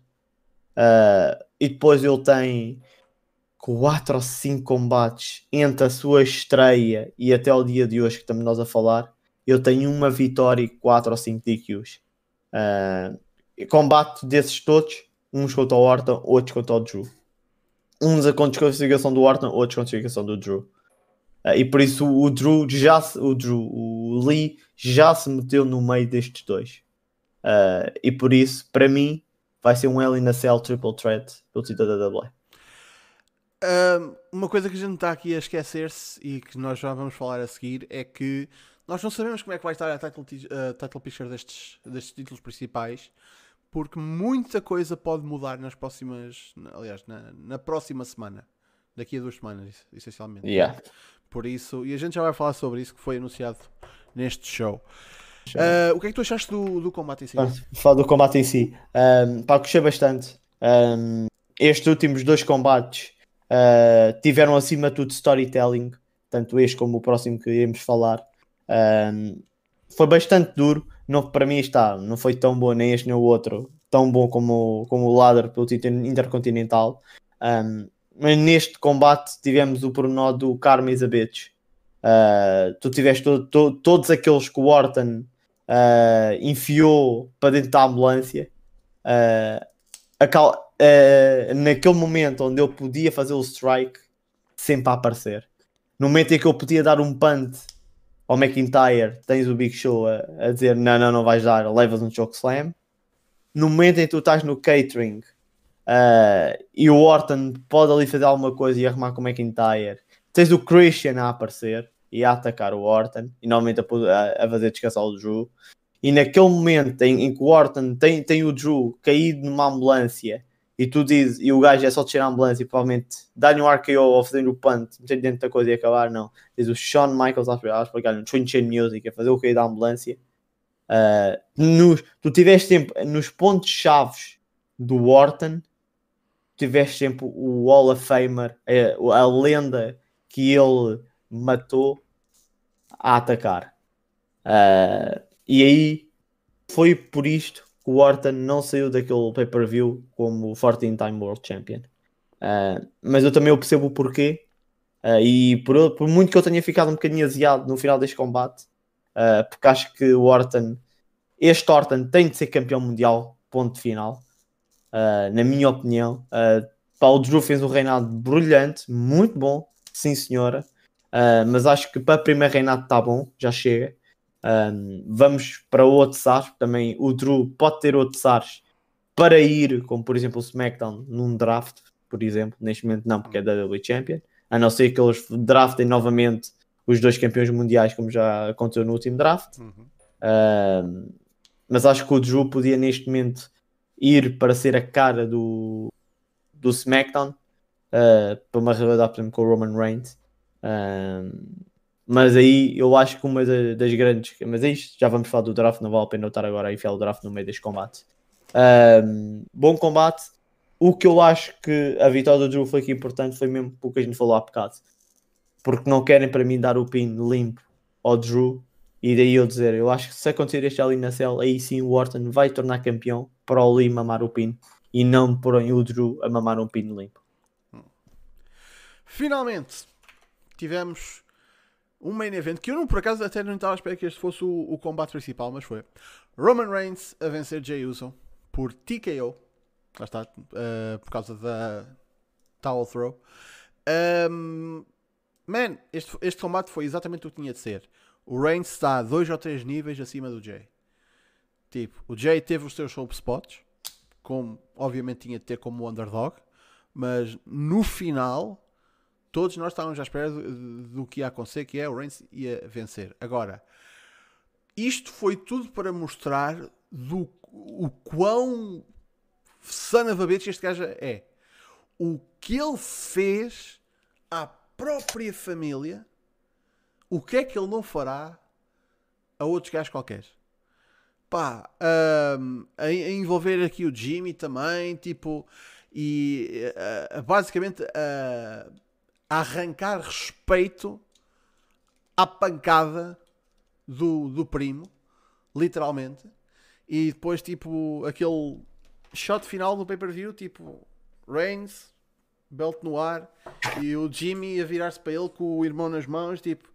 uh, e depois ele tem 4 ou 5 combates entre a sua estreia e até o dia de hoje que estamos nós a falar, eu tenho uma vitória e 4 ou 5 DQs. Uh, combate desses todos, uns contra o Orton, outros contra o Drew. Uns com desclassificação do Orton, outros com desclassificação do Drew. Uh, e por isso o Drew já se, o Drew, o Lee já se meteu no meio destes dois. Uh, e por isso, para mim, vai ser um L na Cell Triple Threat pelo título da WWE. Uma coisa que a gente está aqui a esquecer-se e que nós já vamos falar a seguir é que nós não sabemos como é que vai estar a title, uh, title picture destes, destes títulos principais porque muita coisa pode mudar nas próximas aliás, na, na próxima semana daqui a duas semanas, essencialmente. Yeah. Por isso, e a gente já vai falar sobre isso que foi anunciado neste show. Uh, o que é que tu achaste do, do combate em si? Falar do combate em si. Um, pá, gostei bastante. Um, estes últimos dois combates uh, tiveram acima de tudo storytelling, tanto este como o próximo que iremos falar. Um, foi bastante duro. Não, para mim está, não foi tão bom nem este nem o outro, tão bom como, como o ladder pelo título intercontinental. Um, mas neste combate tivemos o pormenor do Karma Isabetch. Uh, tu tiveste to, to, todos aqueles que o Orton uh, enfiou para dentro da ambulância. Uh, naquele momento onde eu podia fazer o strike, sempre a aparecer. No momento em que eu podia dar um punt ao McIntyre, tens o Big Show a, a dizer: Não, não, não vais dar, levas um choke slam. No momento em que tu estás no catering Uh, e o Orton pode ali fazer alguma coisa e arrumar com o McIntyre. Tens o Christian a aparecer e a atacar o Orton e normalmente a, a fazer descansar o Drew. E naquele momento em, em, que o Orton tem, tem o Drew caído numa ambulância e tu dizes, e o gajo é só descer a ambulância e provavelmente dar-lhe um RKO ou fazer o punt, meter dentro da coisa e acabar, não. Diz o Shawn Michaels a explicar um Twin Chain Music, a fazer o cair da ambulância. Uh, nos, tu tiveste sempre nos pontos chaves do Orton tiveste sempre o Hall of Famer, a, a lenda que ele matou a atacar. Uh, e aí foi por isto que o Orton não saiu daquele pay-per-view como 14-time World Champion. Uh, mas eu também percebo o porquê. Uh, e por, por, muito que eu tenha ficado um bocadinho aziado no final deste combate, porque acho que o Orton, este Orton tem de ser campeão mundial, ponto final, na minha opinião. Uh, Paulo Drew fez um reinado brilhante, muito bom, sim senhora. mas acho que para primeiro reinado está bom, já chega. Um, vamos para outros ares, também o Drew pode ter outros ares para ir, como por exemplo o SmackDown, num draft, por exemplo, neste momento não, porque é da WWE Champion, a não ser que eles draftem novamente os dois campeões mundiais, como já aconteceu no último draft. Uhum. Um, mas acho que o Drew podia neste momento ir para ser a cara do, do SmackDown uh, para uma rivalidade, por exemplo, com o Roman Reigns. Um, mas aí eu acho que uma das grandes. Mas é isto, já vamos falar do draft, não vale a pena estar agora a enfiar o draft no meio deste combate. Um, bom combate. O que eu acho que a vitória do Drew foi aqui importante foi mesmo o que a gente falou há bocado. Porque não querem para mim dar o pin limpo ao Drew. E daí eu dizer, eu acho que se acontecer este ali na cell, aí sim o Orton vai tornar campeão para o Lee mamar o pin e não porem o Drew a mamar um pin limpo. Finalmente tivemos um main event que eu não, por acaso até não estava a esperar que este fosse o, o combate principal, mas foi Roman Reigns a vencer Jey Uso por TKO, lá está, uh, por causa da Towel Throw. Um, man, este, este combate foi exatamente o que tinha de ser. O Reigns está dois ou três níveis acima do Jay. Tipo, o Jay teve os seus soap spots, como obviamente tinha de ter como underdog, mas no final todos nós estávamos à espera do, do que ia acontecer, que é o Reigns ia vencer. Agora, isto foi tudo para mostrar do, o quão son of a bitch este gajo é. O que ele fez à própria família, o que é que ele não fará a outros gajos qualquer. Pá, um, a, a, envolver aqui o Jimmy também, tipo, e uh, basicamente uh, a arrancar respeito à pancada do, do primo, literalmente. E depois, tipo, aquele shot final do pay-per-view, tipo, Reigns, belt no ar, e o Jimmy a virar-se para ele com o irmão nas mãos, tipo,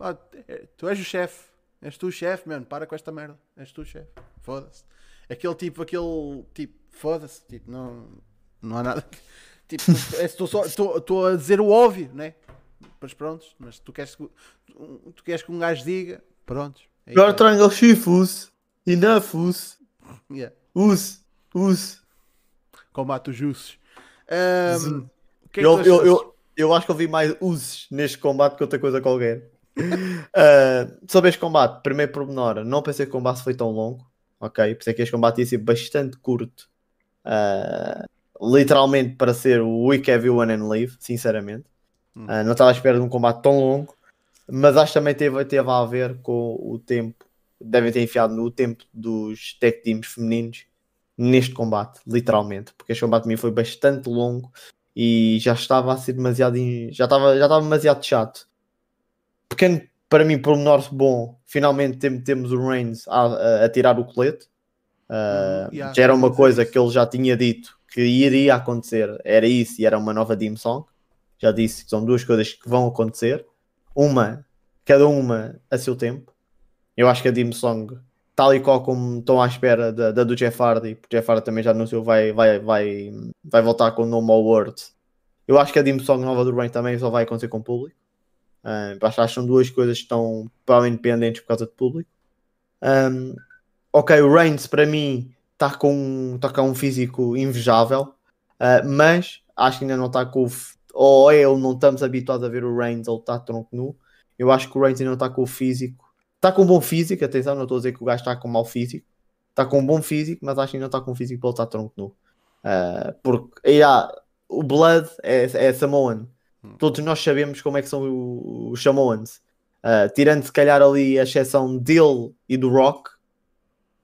pá, é, tu és o chefe, és tu o chefe, mano, para com esta merda, és tu o chefe, foda-se. Aquele tipo, aquele tipo, foda-se, tipo, não, não há nada. [LAUGHS] Tipo, estou só estou a dizer o óbvio, né? Mas pronto, mas tu queres, tu, tu queres que um gajo diga, pronto. É Your triangle shifus, enough Yeah. Us, us. Combate os jussos. Um, que é eu, eu, eu, eu, acho que ouvi mais uses neste combate que outra coisa qualquer. Uh, [LAUGHS] sobre este combate, primeiro pormenor, não pensei que o combate foi tão longo. Ok, pensei que este combate ia ser bastante curto. Uh, literalmente para ser o Week Have You One and Leave, sinceramente. Uh, não estava à espera de um combate tão longo, mas acho que também teve, teve a ver com o tempo, devem ter enfiado no tempo dos tech teams femininos neste combate, literalmente, porque este combate para mim foi bastante longo e já estava a ser demasiado, já estava, já estava demasiado chato. Pequeno, para mim, por menor bom, finalmente temos o Reigns a, a, a tirar o colete. Uh, yeah, já era uma coisa que ele já tinha dito que iria acontecer era isso e era uma nova Dim Song. Já disse que são duas coisas que vão acontecer. Uma, cada uma a seu tempo. Eu acho que a Dim Song, tal e qual como estão à espera da, da do Jeff Hardy, porque Jeff Hardy também já anunciou vai, vai, vai, vai voltar com o No More Words. Eu acho que a Dim Song nova do Rain também só vai acontecer com o público. Uh, acho que são duas coisas que estão provavelmente pendentes por causa do público. Um, ok, o Reigns para mim está com, tá com um físico invejável, uh, mas acho que ainda não está com o. Ou não estamos habituados a ver o Reigns, ele está tronco nu. Eu acho que o Reigns ainda não está com o físico. Está com um bom físico, atenção, não estou a dizer que o gajo está com mau físico. Está com um bom físico, mas acho que ainda está com o físico para ele estar tronco nu. Uh, porque yeah, o Blood é, é Samoan. Hum. Todos nós sabemos como é que são os Samoans. Uh, tirando se calhar ali a exceção dele e do Rock,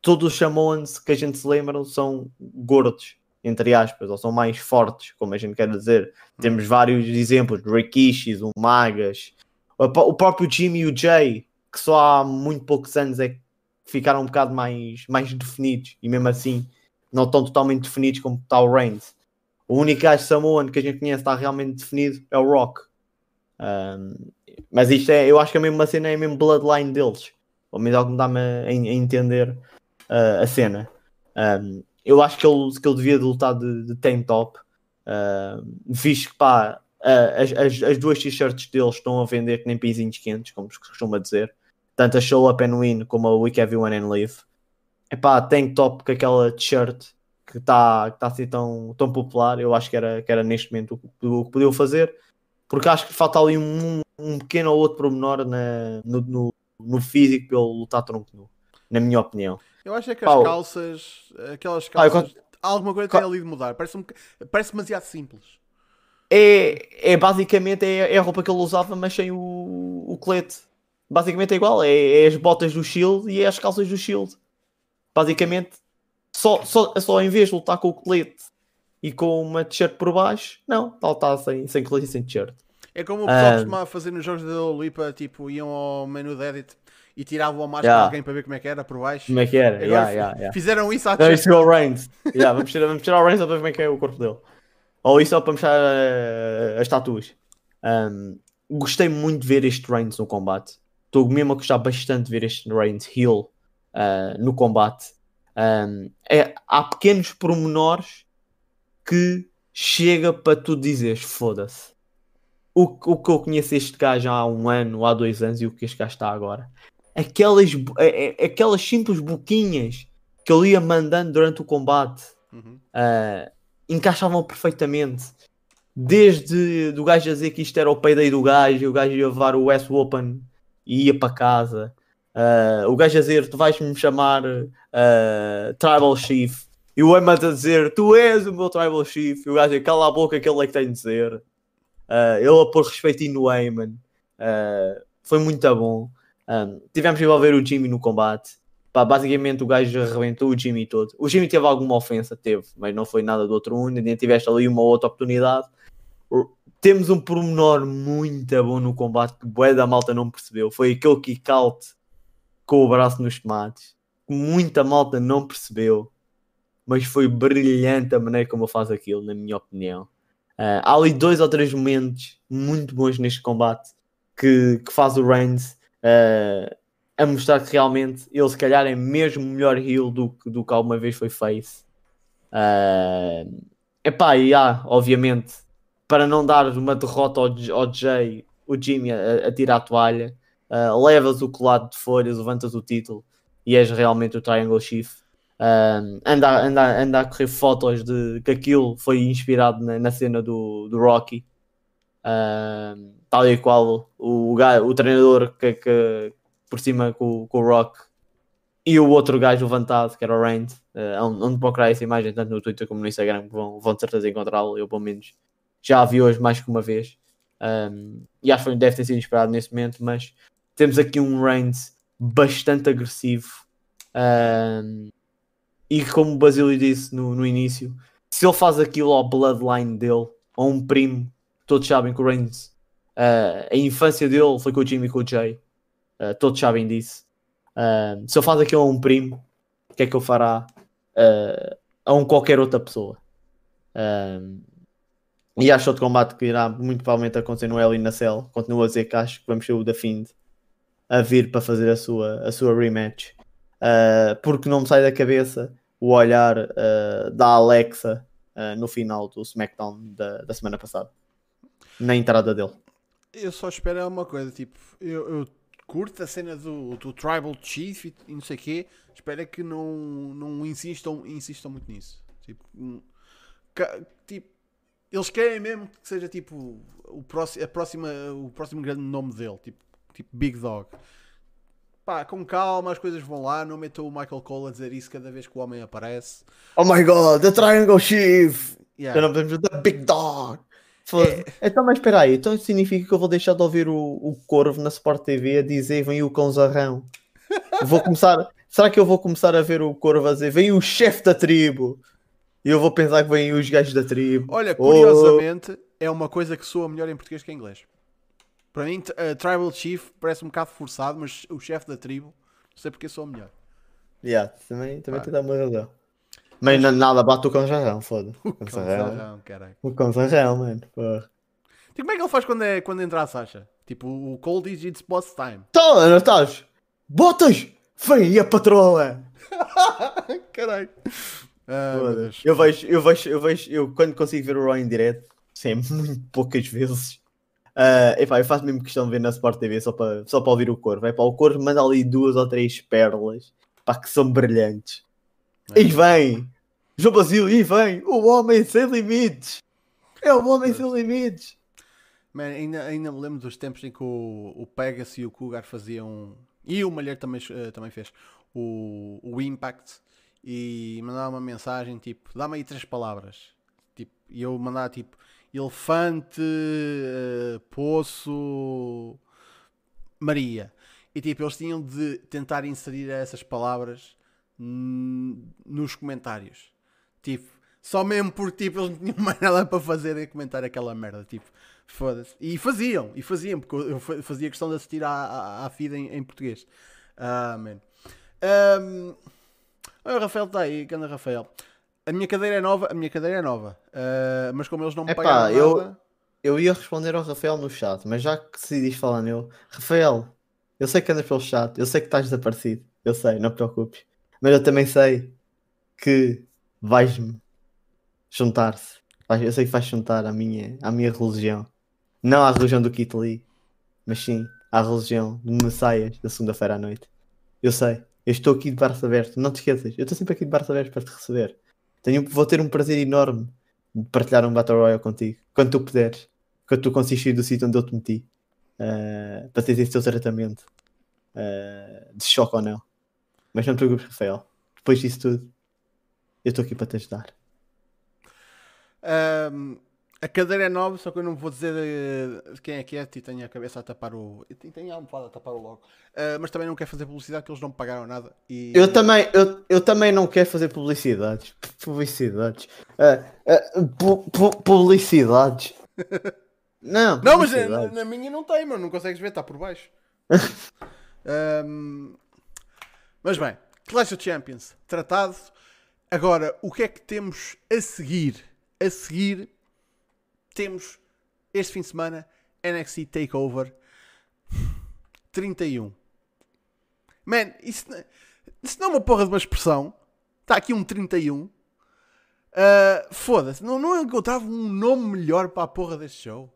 todos os Samoans que a gente se lembra são gordos, entre aspas, ou são mais fortes, como a gente quer dizer. Temos vários exemplos, Rikishis, o Magas, o próprio Jimmy e o Jay, que só há muito poucos anos é que ficaram um bocado mais, mais definidos e mesmo assim não estão totalmente definidos como está o Reigns. O único gajo Samoan que a gente conhece está realmente definido é o Rock. Um, mas isto é, eu acho que a mesma cena é a mesma bloodline deles. Ou menos algo me dá-me a, a entender uh, a cena. Um, eu acho que ele, que ele devia de lutar de, de tank top. Uh, visto que pá, uh, as, as, as, duas t-shirts deles estão a vender que nem pisinhos quentes, como se costuma dizer. Tanto a Show Up and Win como a Week Everyone and Live. É pá, tank top com aquela t-shirt que está que tá assim tão, tão popular. Eu acho que era, que era neste momento o, que podiam fazer. Porque acho que falta ali um, um pequeno ou outro pormenor na, no, no, no físico ele lutar tronco nu, na minha opinião. Eu acho é que as calças, aquelas calças, ah, alguma coisa tem ali de mudar. Parece, um, parece demasiado simples. É, é basicamente é, é, a roupa que ele usava, mas sem o, o colete. Basicamente é igual. É, é, as botas do Shield e é as calças do Shield. Basicamente, só, só, só em vez de lutar com o colete e com uma t-shirt por baixo, não, está tá sem, sem colete e sem t-shirt. É como o pessoal um, costumava fazer nos jogos da Olipa, tipo, iam ao menu de edit e tiravam a máscara yeah. de alguém para ver como é que era por baixo. Como é que era? Yeah, yeah, fizeram isso à isso é o Reigns. yeah, vamos, tirar, vamos tirar o Reigns para ver como é que é o corpo dele. Ou isso só para mostrar uh, as tatuas. Um, gostei muito de ver este Reigns no combate. Estou mesmo a gostar bastante de ver este Reigns heel uh, no combate. Um, é, há pequenos pormenores que chega para tu dizeres foda-se o, o que eu conheço este gajo há um ano, há dois anos e o que este gajo está agora. Aquelas, é, é, aquelas simples boquinhas que ele ia mandando durante o combate uhum. uh, encaixavam perfeitamente. Desde do gajo a dizer que isto era o payday do gajo, e o gajo ia levar o West Open e ia para casa. Uh, o gajo a dizer: Tu vais-me chamar uh, Tribal Chief. E o Emma a dizer: Tu és o meu Tribal Chief. E o gajo cala a boca, aquele é que tem de dizer. Uh, ele a pôr respeitinho no. Uh, foi muito bom. Um, tivemos que envolver o Jimmy no combate. Pá, basicamente o gajo arrebentou o Jimmy todo. O Jimmy teve alguma ofensa, teve, mas não foi nada do outro mundo. Ainda tiveste ali uma outra oportunidade. Temos um pormenor muito bom no combate que o da malta não percebeu. Foi aquele kick out com o braço nos tomates. Muita malta não percebeu. Mas foi brilhante a maneira como ele faz aquilo, na minha opinião. Uh, há ali dois ou três momentos muito bons neste combate que, que faz o Reigns uh, a mostrar que realmente ele se calhar é mesmo melhor heel do, do que alguma vez foi face. Uh, epá, e há, obviamente, para não dar uma derrota ao, ao Jay, o Jimmy a tirar a toalha, uh, levas o colado de folhas, levantas o título e és realmente o Triangle Chief. Um, anda, anda, anda a correr fotos de que aquilo foi inspirado na, na cena do, do Rocky, um, tal e qual o, o, o treinador que, que por cima com, com, o Rock e o outro gajo levantado, que era o Rand, uh, onde procurar essa imagem, tanto no Twitter como no Instagram, vão, vão de certeza encontrá-lo. Eu, pelo menos, já a vi hoje mais que uma vez. Um, e acho que deve ter sido inspirado nesse momento. Mas temos aqui um Reigns bastante agressivo. Um, e como o Basílio disse no, no início, se ele faz aquilo ao bloodline dele, ou um primo, todos sabem que o Reigns, uh, a infância dele foi com o Jimmy e com o Jay, uh, todos sabem disso. Uh, se ele faz aquilo a um primo, o que é que ele fará a um qualquer outra pessoa? e acho outro combate que irá muito provavelmente acontecer no Hell in a Cell. Continuo a dizer que acho que vamos ter o da Fiend a vir para fazer a sua, a sua rematch uh, porque não me sai da cabeça o olhar uh, da Alexa uh, no final do SmackDown da, da, semana passada, na entrada dele. Eu só espero uma coisa, tipo, eu, eu curto a cena do, do Tribal Chief e, e não sei o quê, espero que não, não insistam, insistam muito nisso. Tipo, tipo, eles querem mesmo que seja tipo o próximo, a próxima, o próximo grande nome dele, tipo, tipo Big Dog pá, com calma, as coisas vão lá, não metam o Michael Cole a dizer isso cada vez que o homem aparece. Oh my god, the Triangle Chief! Yeah. não podemos the Big Dog! É... Então, mas espera aí, então isso significa que eu vou deixar de ouvir o, o Corvo na Sport TV a dizer vem o Cãozarrão. vou começar. Será que eu vou começar a ver o Corvo a dizer vem o chefe da tribo? E eu vou pensar que vêm os gajos da tribo. Olha, curiosamente, oh. é uma coisa que soa melhor em português que em inglês. Para mim, uh, Tribal Chief parece um bocado forçado, mas o chefe da tribo, não sei porque sou melhor. Yeah, também também te dá uma razão. Mas na- nada bate o Conjarrão, foda. [LAUGHS] O. Conzarrão, caralho. O Conjarrão, mano. porra. Tipo, como é que ele faz quando, é, quando entra a Sasha? Tipo, o Cole diz it's boss time. Então, não estás? Botas! Vem aí a patroa! [LAUGHS] Caralho. Ah. Eu vejo, eu vejo, eu vejo, eu quando consigo ver o Raw em direto, sempre muito poucas vezes. Ah, epá, eu faço mesmo questão de ver na Sport TV só para só ouvir o coro. Vai para o coro, manda ali duas ou três pérolas pá, que são brilhantes. É. E vem! João Basílio, e vem! O homem sem limites! É o homem sem limites! Man, ainda, ainda me lembro dos tempos em que o, o Pegasus e o Cougar faziam. E o Malher também, eh, também fez o, o Impact e mandava uma mensagem tipo: dá-me aí três palavras. Tipo, e eu mandava tipo: elefante, eh, poço, Maria. E tipo, eles tinham de tentar inserir essas palavras nos comentários. Tipo, só mesmo porque tipo, eles não tinham mais nada para fazer e comentar aquela merda. Tipo, foda-se. E faziam, e faziam, porque eu fa- fazia questão de assistir à, à, à feed em, em português. Ah, man. Olha, o Rafael está aí, anda Rafael. A minha cadeira é nova, a minha cadeira é nova. Ah, mas como eles não me Epá, pagaram eu- nada... Eu ia responder ao Rafael no chat, mas já que decidis falar nele, Rafael, eu sei que andas pelo chat, eu sei que estás desaparecido, eu sei, não te preocupes, mas eu também sei que vais-me juntar-se. Eu sei que vais juntar à minha, à minha religião. Não à religião do Kit Lee, mas sim à religião do Messias da segunda-feira à noite. Eu sei, eu estou aqui de braço aberto, não te esqueças, eu estou sempre aqui de braço aberto para te receber. Tenho, vou ter um prazer enorme de partilhar um Battle Royale contigo, quando tu puderes, quando tu conseguires sair do sítio onde eu te meti, eh, para teres esse teu tratamento eh, de choque ou não. Mas não te preocupes, Rafael, depois disso tudo, eu estou aqui para te ajudar. Ahm, a cadeira é nova, só que eu não vou dizer eh, quem é que é, e tenho a cabeça a tapar o. e tenho- a almofada a tapar o logo. Ah, mas também não quero fazer publicidade que eles não me pagaram nada. E... Eu também, eu, eu também não quero fazer publicidades. Publicidades. Ah, pu- pu- publicidades. [LAUGHS] Não, Não, mas na, na minha não tem, mano. Não consegues ver, está por baixo. Ahm, [LAUGHS] mas bem, Clash of Champions, tratado. Agora, o que é que temos a seguir? A seguir, temos este fim de semana NXT Takeover 31. Man, isso, isso não é uma porra de uma expressão. Está aqui um 31. Ah, Foda-se, não, não encontrava um nome melhor para a porra deste show.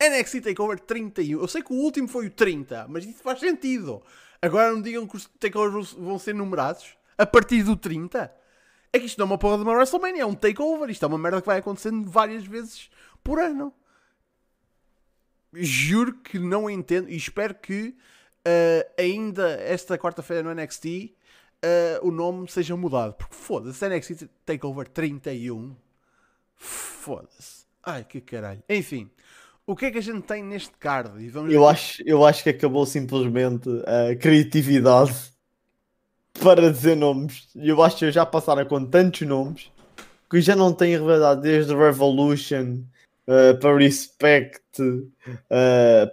NXT Takeover 31. Eu sei que o último foi o 30, mas isso faz sentido. Agora não digam que os takeovers vão ser numerados a partir do 30. É que isto não é uma porra de uma WrestleMania, é um takeover. Isto é uma merda que vai acontecendo várias vezes por ano. Juro que não entendo e espero que eh, ainda esta quarta-feira no NXT eh, o nome seja mudado. Porque foda-se, NXT Takeover 31. Foda-se. Ai que caralho. Enfim, o que é que a gente tem neste card? E vamos Eu acho, eu acho que acabou simplesmente a criatividade [LAUGHS] para dizer nomes. Eu acho que eu já passaram com tantos nomes que já não tenho rivalidade desde Revolution eh, para Respect. eh,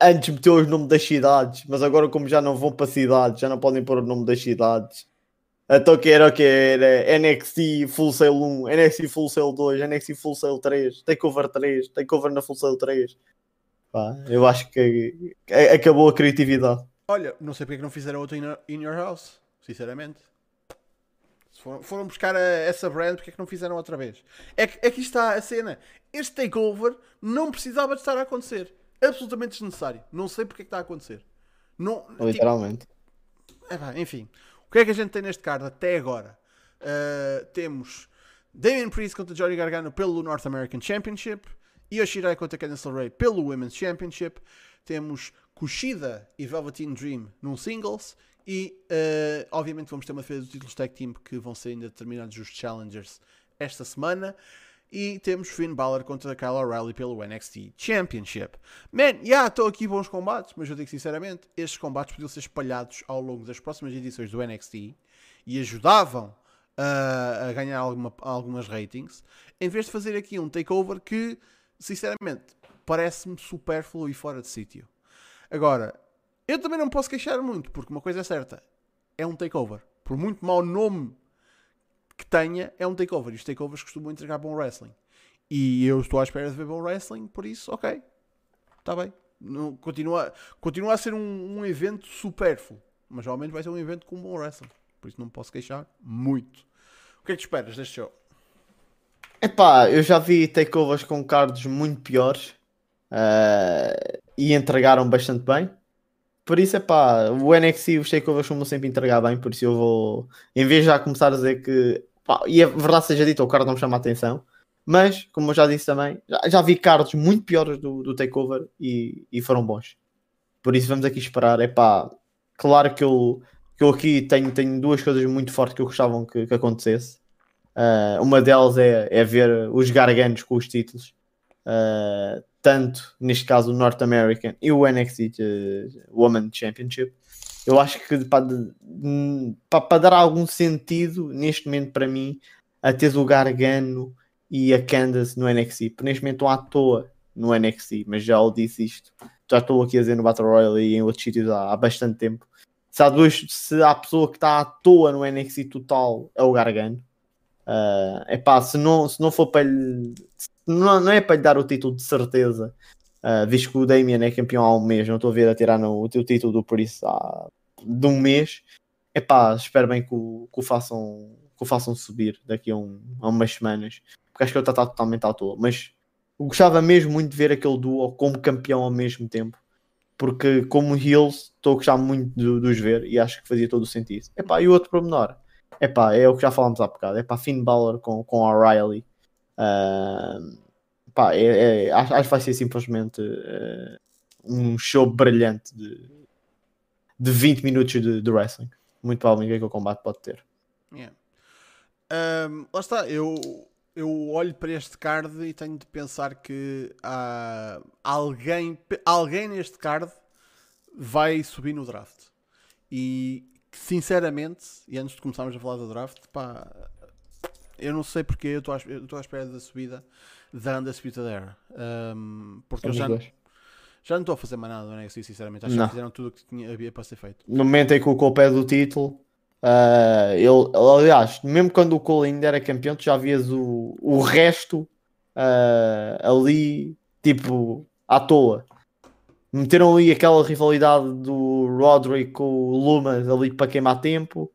antes meteu os nomes das cidades, mas agora, como já não vão para cidades, já não podem pôr o nome das cidades. Então, que era o que era NXT Full Sail 1, NXT Full Sail 2, NXT Full Sail 3, Takeover 3, Takeover na Full Sail 3. Pá, eu acho que acabou a criatividade. Olha, não sei porque é que não fizeram outro in, in Your House, sinceramente. Foram, foram buscar a- essa brand, porque é que não fizeram outra vez? É que aqui está a cena. Este takeover não precisava de estar a acontecer. Absolutamente desnecessário. Não sei porque é que está a acontecer. Não, tipo, Literalmente. é pá, enfim. O que é que a gente tem neste card até agora? Uh, temos Damien Priest contra Johnny Gargano pelo North American Championship. Yoshirai contra Candice LeRae pelo Women's Championship. Temos Kushida e Velveteen Dream num singles. E, uh, obviamente, vamos ter uma defesa dos títulos tag team que vão ser ainda determinados os challengers esta semana. E temos Finn Balor contra Kyle O'Reilly pelo NXT Championship. Man, já estou aqui bons combates, mas eu digo sinceramente, estes combates podiam ser espalhados ao longo das próximas edições do NXT e ajudavam ah, a ganhar alguma- algumas ratings, em vez de fazer aqui um takeover que, sinceramente, parece-me supérfluo e fora de sítio. Agora, eu também não posso queixar muito, porque uma coisa é certa, é um takeover. Por muito mau nome que tenha, é um takeover. E os takeovers costumam entregar bom wrestling. E eu estou à espera de ver bom wrestling, por isso, ok. Está bem. Não, continua, continua a ser um, um evento supérfluo. Mas menos vai ser um evento com bom wrestling. Por isso não posso queixar muito. O que é que esperas deste show? Epá, eu já vi takeovers com cards muito piores uh, e entregaram bastante bem. Por isso, epá, o NXT e os takeovers costumam sempre entregar bem. Por isso, eu vou, em vez de já começar a dizer que, pá, e a verdade seja dita, o card não me chama a atenção. Mas, como eu já disse também, já, já vi cards muito piores do, do takeover e, e foram bons. Por isso, vamos aqui esperar. Epá, claro que eu, que eu aqui tenho, tenho duas coisas muito fortes que eu gostava que, que acontecesse. Uh, uma delas é, é ver os garganos com os títulos, uh, tanto neste caso o North American e o NXT Women Championship. Eu acho que para, dar algum sentido neste momento para mim, a ter o Gargano e a Candace no NXT, porque neste momento estão à toa no NXT, mas já o disse isto, já estou aqui a dizer no Battle Royale e em outros sítios há, há bastante tempo. Se há, dois, se há pessoa que está à toa no NXT total, é o Gargano Uh, epá, se não, se não for para lhe. Não, não é para lhe dar o título de certeza, uh, visto que o Damien é campeão há um mês, não estou a ver a tirar no, o título do Priest há de um mês. Epá, espero bem que o, que o, façam, que o façam subir daqui a, um, a umas semanas, porque acho que ele está totalmente à toa. Mas gostava mesmo muito de ver aquele duo como campeão ao mesmo tempo, porque como heels estou a gostar muito de, de os ver e acho que fazia todo o sentido. Epá, e o outro pormenor Epá, é o que já falámos há bocado. É para Finn Balor com, com O'Reilly. Uh, pá, é, é, acho, acho que vai ser simplesmente uh, um show brilhante de, de 20 minutos de, de wrestling. Muito provavelmente é que o combate pode ter. Yeah. Um, lá está, eu, eu olho para este card e tenho de pensar que há alguém, alguém neste card vai subir no draft. E sinceramente, e antes de começarmos a falar do draft, pá, eu não sei porque eu estou à, espera da subida da Undisputed Era. Um, porque eu já, já não estou a fazer mais nada do NXT, sinceramente. Acho não. que fizeram tudo o que tinha, havia para ser feito. No momento em que o pé do título, uh, ele, aliás, mesmo quando o Cole ainda era campeão, tu já vias o, o resto uh, ali, tipo, à toa meteram ali aquela rivalidade do Roderick com o Lumas ali para queimar tempo.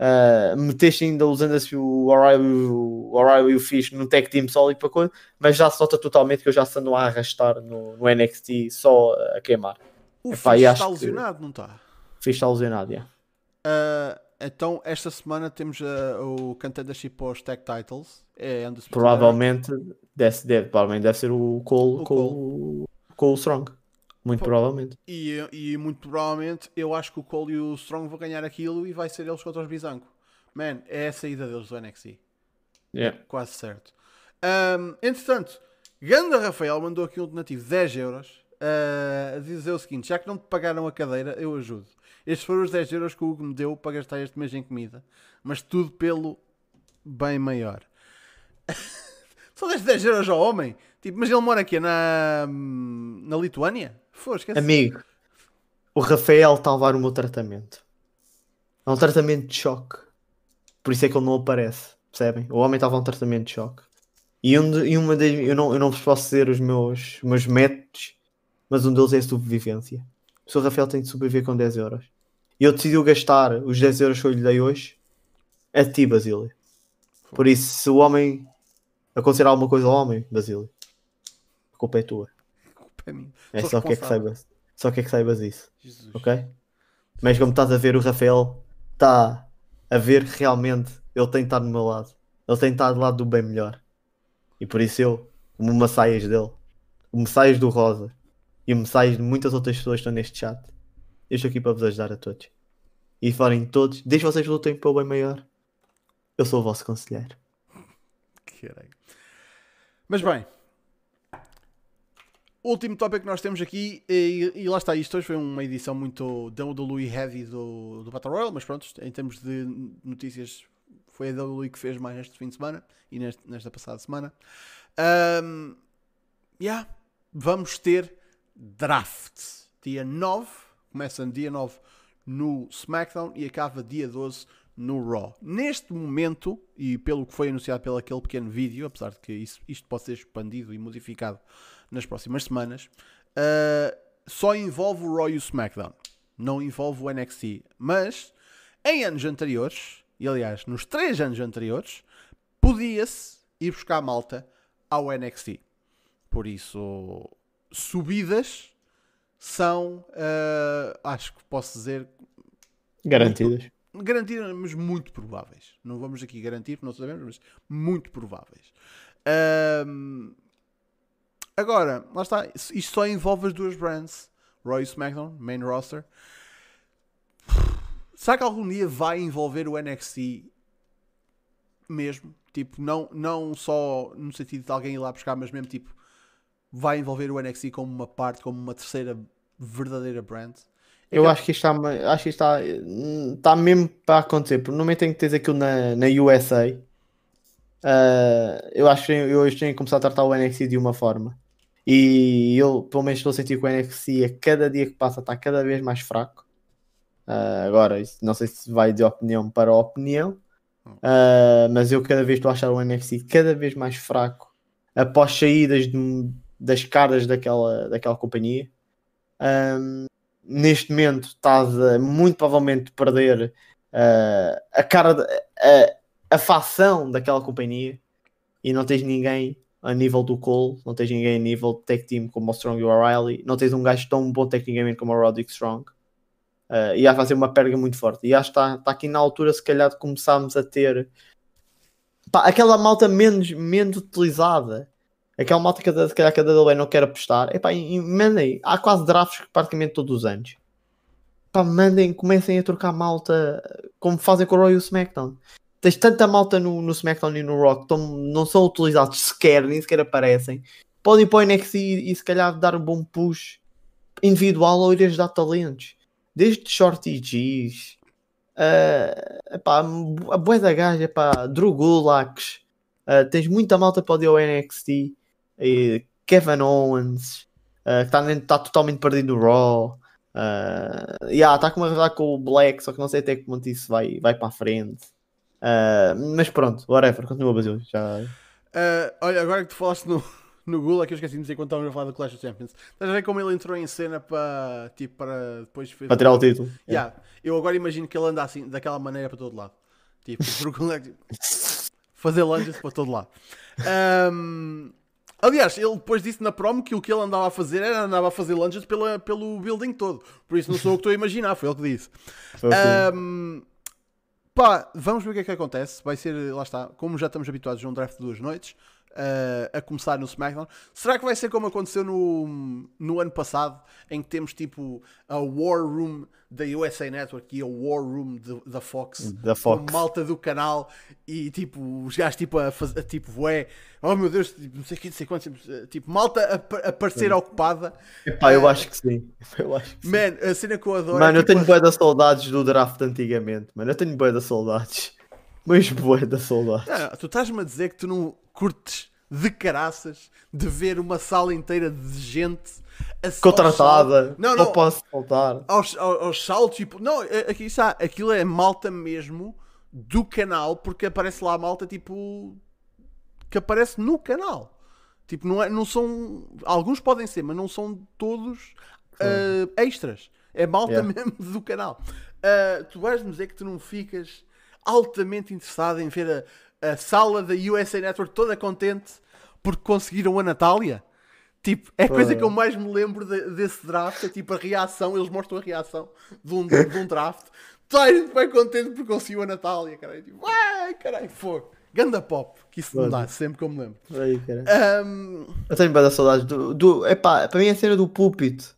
Uh, meteste ainda usando assim o O'Reilly e o Fish no tag team só ali para coisa, mas já se nota totalmente que eu já se ando a arrastar no, no NXT só a queimar. O Epá, Fish está lesionado, que... não está? Fish está lesionado, yeah. Uh, então, esta semana temos uh, o contendership para os tag titles. É provavelmente deve, deve, provavelmente deve ser o Cole, o Cole. com o Strong. Muito Pô, provavelmente. E, e muito provavelmente eu acho que o Cole e o Strong vão ganhar aquilo e vai ser eles contra os Bizanco. Man, é a saída deles do NXT. Yeah. Quase certo. Um, entretanto, Ganda Rafael mandou aqui um donativo de 10 euros uh, a dizer o seguinte: já que não te pagaram a cadeira, eu ajudo. Estes foram os 10 euros que o Hugo me deu para gastar este mês em comida, mas tudo pelo bem maior. [LAUGHS] Só deste 10 euros ao homem? Tipo, mas ele mora aqui na, na Lituânia? Fosca Amigo, o Rafael está a levar o meu tratamento. É um tratamento de choque. Por isso é que ele não aparece. Percebem? O homem estava a um tratamento de choque. E, um de, e uma das, eu, não, eu não vos posso dizer os meus, meus métodos, mas um deles é a sobrevivência. O Sr. Rafael tem de sobreviver com 10 euros. E ele decidiu gastar os 10 euros que eu lhe dei hoje a ti, Basílio. Por isso, se o homem aconselhar alguma coisa ao homem, Basílio, a culpa é tua para mim. É só que é que saibas. Só que é que saibas isso. Jesus. Ok? Mas como estás a ver, o Rafael está a ver que realmente ele tem de estar do meu lado. Ele tem de estar do lado do bem melhor. E por isso eu, como o Messias dele, o Messias do Rosa e o Messias de muitas outras pessoas que estão neste chat, eu estou aqui para vos ajudar a todos. E forem todos, desde vocês lutem para o bem maior. Eu sou o vosso conselheiro. Caralho. Mas bem, Último tópico que nós temos aqui, e, e, lá está, isto hoje foi uma edição muito da WWE Heavy do, do Battle Royale, mas pronto, em termos de notícias, foi a WWE que fez mais neste fim de semana e neste, nesta passada semana. Um, yeah, vamos ter draft dia 9, começa dia 9 no SmackDown e acaba dia 12 no Raw. Neste momento, e pelo que foi anunciado pelo aquele pequeno vídeo, apesar de que isso, isto pode ser expandido e modificado nas próximas semanas, uh, só envolve o Raw e o SmackDown. Não envolve o NXT. Mas, em anos anteriores, e aliás, nos três anos anteriores, podia-se ir buscar malta ao NXT. Por isso, subidas são, uh, acho que posso dizer, garantidas. Muito, garantidas, mas muito prováveis. Não vamos aqui garantir, porque não sabemos, mas muito prováveis. Uh, agora, lá está. Isto só envolve as duas brands: Roy SmackDown, main roster. Será que algum dia vai envolver o NXT mesmo? Tipo, não, não só no sentido de alguém ir lá buscar, mas mesmo tipo, vai envolver o NXT como uma parte, como uma terceira verdadeira brand. É eu acho que isto está, acho que está, está mesmo para acontecer, porque no momento em que tens aquilo na, na USA, uh, eh, eu acho que eu hoje tenho que começar a tratar o NXT de uma forma. E eu, pelo menos, estou a sentir que o NXT a cada dia que passa está cada vez mais fraco. Uh, agora, não sei se vai de opinião para opinião, uh, mas eu cada vez estou a achar o NXT cada vez mais fraco após saídas de, das caras daquela, daquela companhia. Um, neste momento estás a muito provavelmente perder uh, a cara, de, a, a facção daquela companhia e não tens ninguém a nível do Cole, não tens ninguém a nível de tech team como o Strong e o O'Reilly, não tens um gajo tão bom tecnicamente como o Roderick Strong. Uh, e a fazer uma perda muito forte. E acho que está, está aqui na altura, se calhar, de começarmos a ter pá, aquela malta menos, menos utilizada Aquela malta que se calhar cada não quer apostar. Epá, e, e mandem. Há quase drafts praticamente todos os anos. Epá, mandem, comecem a trocar malta como fazem com o Royal SmackDown. Tens tanta malta no, no SmackDown e no Rock que não são utilizados sequer, nem sequer aparecem. Podem ir para o NXT e, e se calhar dar um bom push individual ou ir ajudar talentos. Desde Shorty G's, uh, epá, a boa da gaja, epá, Drew Gulak, uh, tens muita malta para ir ao NXT e Kevin Owens, uh, que está tá totalmente perdido no Raw. Uh, yeah, está com uma rivalidade com o Black, só que não sei até que ponto isso vai, vai para a frente. Uh, mas pronto, whatever, continua Brasil. Já... Uh, olha, agora que tu falaste no, no Gula, que eu esqueci de dizer quando estávamos a falar do Clash of Champions, estás a ver como ele entrou em cena para, tipo, para depois para tirar o título. Yeah. Eu agora imagino que ele anda assim, daquela maneira para todo lado. Tipo, [LAUGHS] fazer lunges para todo lado. Um, Aliás, ele depois disse na promo que o que ele andava a fazer era andava a fazer lunges pela, pelo building todo. Por isso não sou o que estou a imaginar, foi ele que disse. Um, pá, vamos ver o que é que acontece. Vai ser, lá está, como já estamos habituados a um draft de duas noites, uh, a começar no SmackDown. Será que vai ser como aconteceu no, no ano passado, em que temos tipo a War Room da USA Network e a War Room de, da Fox, da Fox. malta do canal e tipo os gajos tipo a fazer tipo ué, oh meu Deus, tipo, não sei o que, não sei quantos, tipo malta a, a parecer ocupada. Epá, [LAUGHS] eu acho que sim. Eu acho que Man, sim. a cena que eu adoro. Mano, é, eu tenho boa das saudades do draft antigamente, mano. Eu tenho boa das saudades. Mas boa da saudades. Não, tu estás-me a dizer que tu não curtes de caraças de ver uma sala inteira de gente contratada. Não, não, não posso faltar. Aos, aos, aos saltos, tipo, não, é, aqui está, aquilo é malta mesmo do canal, porque aparece lá a malta tipo que aparece no canal. Tipo, não, é, não são. Alguns podem ser, mas não são todos uh, extras. É malta yeah. [LAUGHS] mesmo do canal. Uh, tu vais-me dizer que tu não ficas altamente interessado em ver a, a sala da USA Network toda contente porque conseguiram a Natália? Tipo, é a coisa que eu mais me lembro de, desse draft, é tipo a reação, eles mostram a reação de um, de, um draft. Toda a gente vai contente porque conseguiu a Natália, caralho. Tipo, ai, caralho, fogo. Ganda pop, que isso não dá, sempre que eu me lembro. Aí, um... Eu tenho bem da saudade do, do. Epá, para mim é a cena do púlpito.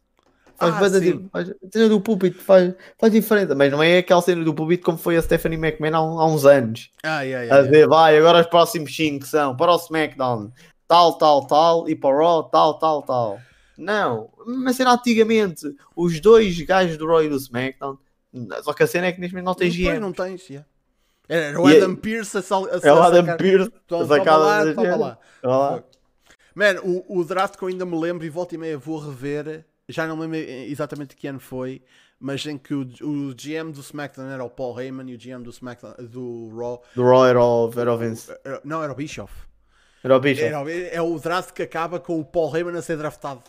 Faz, ah, de, faz a cena do púlpito faz, faz diferença, mas não é aquela cena do púlpito como foi a Stephanie McMahon há, há uns anos. Ah, yeah, yeah, a ver, yeah. vai, agora os próximos 5 são para o SmackDown, tal, tal, tal, e para o Raw, tal, tal, tal. Não, mas cena antigamente, os dois gajos do Raw e do SmackDown, só que a cena é que neste momento não tem GM. não tens, yeah. Era o Adam Pearce a, sal, a, é o Adam Pearce a sacar lá, toma lá. lá. Man, o, o draft que eu ainda me lembro e volta e meia vou rever, já não me lembro exatamente que ano foi, mas em que o, o GM do SmackDown era o Paul Heyman e o GM do SmackDown do Raw Do Raw era o, era o Vince. era- não era o Bischoff. Era o bicho. Era, é o draft que acaba com o Paul Heyman a ser draftado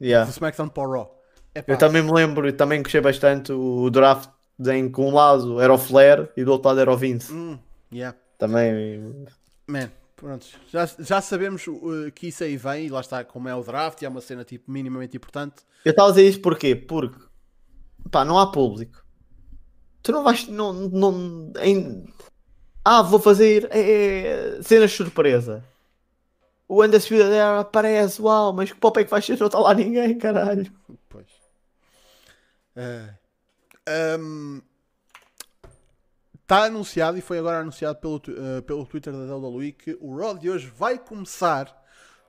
Yeah. do SmackDown para o Raw. Epá, Eu também me lembro e também gostei bastante o draft em que um lado era o Flair e do outro lado era o Vince. hum, yeah. Também. Man, pronto. Já, já sabemos uh, que isso aí vem e lá está, como é o draft e é uma cena tipo minimamente importante. Eu estava a dizer isto porquê? Porque pá, não há público. Tu não vais. Não, não, em... Ah, vou fazer é, cenas de surpresa. O Undisputed Era aparece, uau, mas que pop é que vai ser? Não está lá ninguém, caralho. Pois. Está Tá anunciado e foi agora anunciado pelo, eh, pelo Twitter da WWE que o Raw de hoje vai começar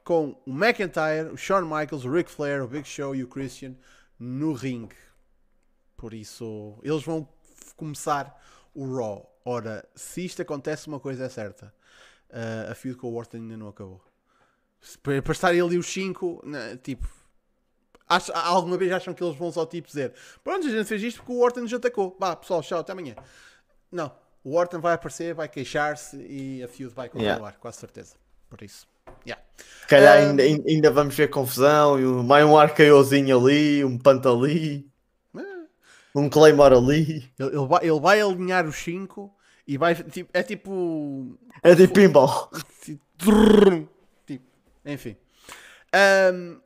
com o McIntyre, o Shawn Michaels, o Ric Flair, o Big Show e o Christian no ringue. Por isso, eles vão começar o Raw. Ora, se isto acontece, uma coisa é certa: eh, a feud com o Orton ainda não acabou. Para para estarem ali os 5, tipo, Acho- alguma vez acham que eles vão só tipo dizer pronto, a gente fez isto porque o Orton nos atacou. Vá, pessoal, tchau, até amanhã. Não, o Orton vai aparecer, vai queixar-se e a feud vai continuar, Yeah. quase certeza. Por isso, yeah. Se calhar Um, ainda, ainda vamos ver confusão e um, mais um arcaiozinho ali, um panto ali, Eh, um Claymore ali. Ele, ele vai, ele vai alinhar os 5 e vai. Tipo, é tipo. É tipo pinball. Tipo, enfim. Ahm,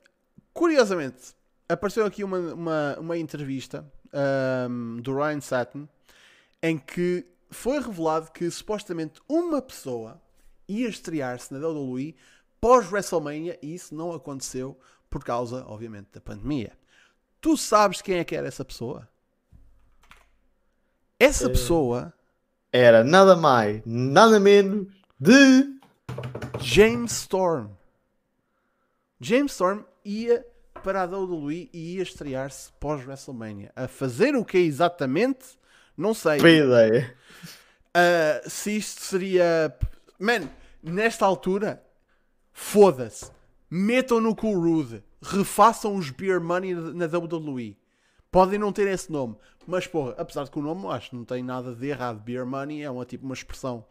curiosamente, apareceu aqui uma, uma, uma entrevista ahm, do Ryan Satin em que foi revelado que supostamente uma pessoa ia estrear-se na WWE pós-WrestleMania e isso não aconteceu por causa, obviamente, da pandemia. Tu sabes quem é que era essa pessoa? Essa pessoa, Era nada mais, nada menos de. James Storm. James Storm ia para a WWE e ia estrear-se pós-WrestleMania. A fazer o que exatamente? Não sei. Boa ideia. Uh, se isto seria. Man, nesta altura, foda-se. Metam no Cool Rude. Refaçam os Beer Money na WWE. Podem não ter esse nome. Mas, porra, apesar de que o nome acho que não tem nada de errado. Beer Money é uma, tipo, uma expressão.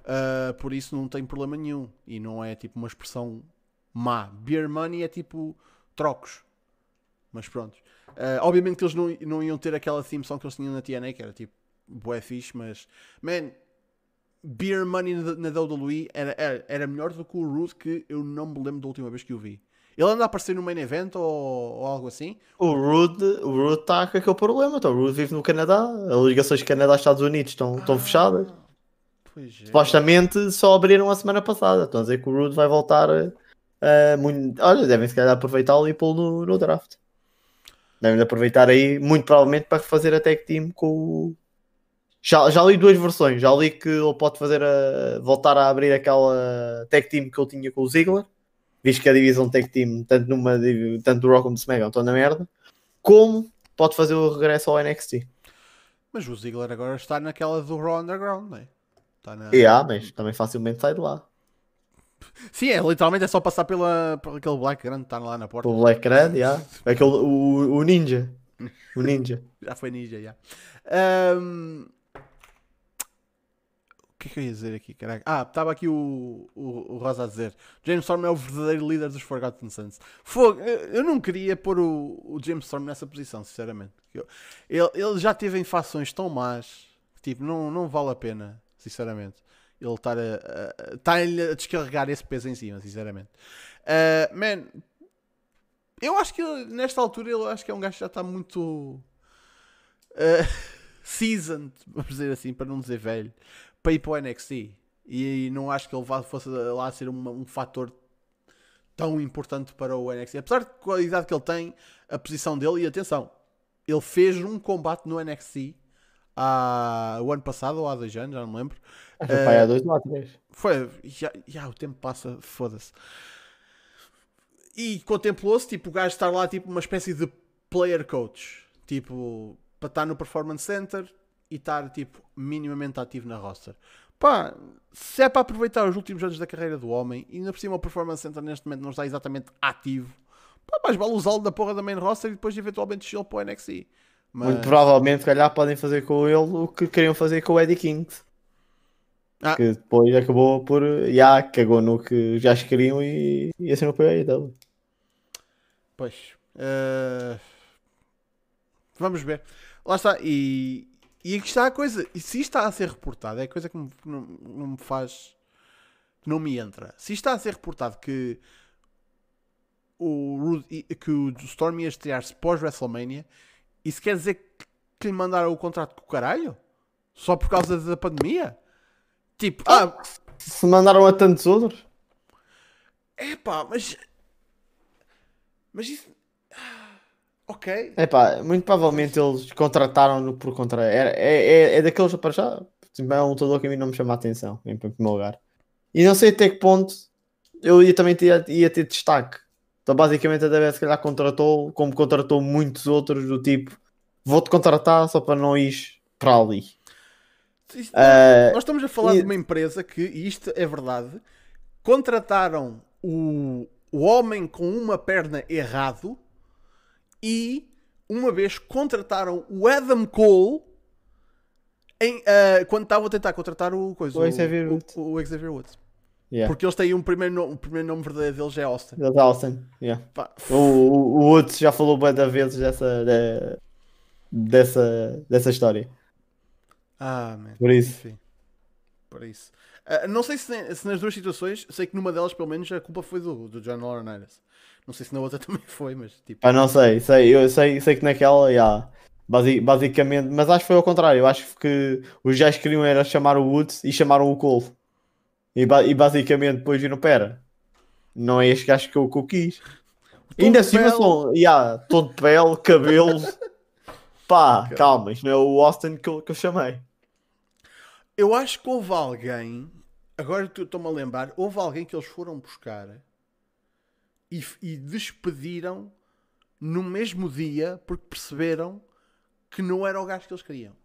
Uh, por isso não tem problema nenhum. E não é tipo uma expressão má. Beer Money é tipo trocos. Mas pronto. Uh, obviamente que eles não, não iam ter aquela theme song que eles tinham na TNA, que era tipo bué fixe, mas man, Beer Money na, na WWE era, era, era melhor do que o Rude, que eu não me lembro da última vez que o vi. Ele anda a aparecer no main event ou, ou algo assim? O Rude o Rude está com aquele problema. Então, o Rude vive no Canadá, as ligações de Canadá e Estados Unidos estão, estão fechadas. Pois é. Supostamente só abriram a semana passada. Estão a dizer que o Rude vai voltar. a muito... Olha, devem se calhar aproveitá-lo e pô-lo no, no draft. Devem aproveitar aí, muito provavelmente, para fazer a tag team com o. Já, já li duas versões. Já li que ele pode fazer a, voltar a abrir aquela tag team que ele tinha com o Ziggler, visto que a divisão tag team, tanto, numa, tanto do Raw como do SmackDown, estão na merda. Como pode fazer o regresso ao NXT. Mas o Ziggler agora está naquela do Raw Underground, não é? Está na... E há, mas também facilmente sai de lá. Sim, é literalmente é só passar pela, por aquele black grande que está lá na porta. O Black Red, yeah. Aquele, o, o Ninja. O Ninja. [LAUGHS] Já foi ninja, já. Ahm, O que é que eu ia dizer aqui, caraca? Ah, estava aqui o, o, o Rosa a dizer James Storm é o verdadeiro líder dos Forgotten Sons. Fogo, eu não queria pôr o, o James Storm nessa posição, sinceramente. Eu- ele, ele já teve em fações tão más que, tipo, não, não vale a pena, sinceramente. Ele estar a, a, a, a descarregar esse peso em cima, sinceramente. Ah, man, eu acho que ele, nesta altura ele acho que é um gajo que já está muito uh, [LAUGHS] seasoned, vamos dizer assim, para não dizer velho, para ir para o NXT. E não acho que ele vá, fosse lá ser uma- um fator tão importante para o NXT. Apesar de com a idade que ele tem, a posição dele, e atenção, ele fez um combate no NXT há, o ano passado ou há dois anos, já não me lembro. Foi aí há dois ou três. Foi, já, já o tempo passa, foda-se. E contemplou-se, tipo, o gajo estar lá, tipo, uma espécie de player coach. Tipo, para estar no Performance Center e estar, tipo, minimamente ativo na roster. Pá, se é para aproveitar os últimos anos da carreira do homem, e ainda por cima o Performance Center neste momento não está exatamente ativo, pá, mais vale usá-lo da porra da main roster e depois eventualmente descê-lo para o NXT. Mas... Muito provavelmente, se calhar, podem fazer com ele o que queriam fazer com o Eddie King. Ah. Que depois acabou por. Já cagou no que já queriam e, e assinou para a AEW. Pois. eh, Vamos ver. Lá está. E, e aqui está a coisa. E se isto está a ser reportado, é coisa que, me- não, não me faz. que não me entra. Se isto está a ser reportado que o, que o Storm ia estrear-se pós-WrestleMania, isso quer dizer que, lhe mandaram o contrato com o caralho? Só por causa da pandemia? Tipo, ah, Se mandaram a tantos outros. epá, mas. Mas isso. Ok. É pá, muito provavelmente eles contrataram-no por contra. É, é, é, é daqueles para já. tipo, É um lutador que a mim não me chama a atenção, em primeiro lugar. E não sei até que ponto eu ia, também ter, ia ter destaque. Então, basicamente, a DB se calhar contratou, como contratou muitos outros, do tipo: vou-te contratar só para não ir para ali. Isto- Ah, Nós estamos a falar e- de uma empresa que, e isto é verdade, contrataram o, o homem com uma perna errado e uma vez contrataram o Adam Cole em, ah, quando estavam a tentar contratar o, coisa, O Xavier Woods. o, o Xavier Woods. Yeah. Porque eles têm um primeiro nome, o primeiro nome verdadeiro deles é Austin. Eles Austin, yeah. O, o, o Woods já falou bem da vezes dessa, de- dessa, dessa história. Ah, man. Por isso. Enfim. Por isso. Ah, não sei se, se nas duas situações, sei que numa delas, pelo menos, a culpa foi do, do John Laurinaitis. Não sei se na outra [LAUGHS] também foi, mas tipo. Pá, não sei, sei, eu sei, sei que naquela, já, basi- basicamente, mas acho que foi ao contrário, eu acho que os gajos queriam era chamar o Woods e chamaram o Cole. E, ba- e basicamente depois viram, pera, não é este gajo que eu, que eu quis. Ainda assim, são, já, tom de pele, cabelo, [LAUGHS] pá, calma, isto não é o Austin que eu, que eu chamei. Eu acho que houve alguém. Agora estou-me a lembrar. Houve alguém que eles foram buscar e, e despediram no mesmo dia porque perceberam que não era o gajo que eles queriam.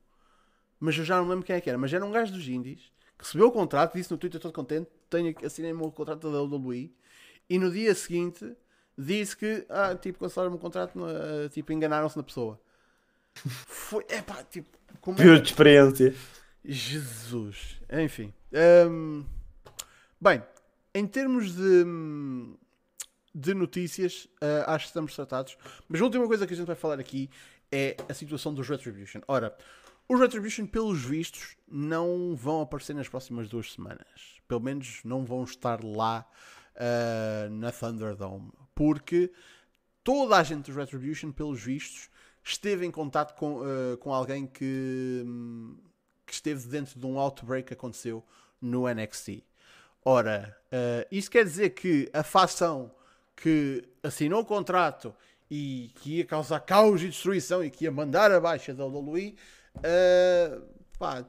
Mas eu já não lembro quem é que era. Mas era um gajo dos Indies que recebeu o contrato, disse no Twitter todo contente: tenho, assinei o meu contrato da WWE. E no dia seguinte disse que, ah, tipo, cancelaram o contrato, ah, tipo, enganaram-se na pessoa. [LAUGHS] Foi, é pá, tipo, como é que- Pura de experiência. Jesus. Enfim. Hum, bem, em termos de, de notícias, ah, acho que estamos tratados. Mas a última coisa que a gente vai falar aqui é a situação dos Retribution. Ora, os Retribution, pelos vistos, não vão aparecer nas próximas duas semanas. Pelo menos não vão estar lá ah, na Thunderdome. Porque toda a gente dos Retribution, pelos vistos, esteve em contato com, ah, com alguém que, hum, que esteve dentro de um outbreak que aconteceu no NXT. Ora, ah, isso quer dizer que a facção que assinou o contrato e que ia causar caos e destruição e que ia mandar abaixo da WWE, ah, pá,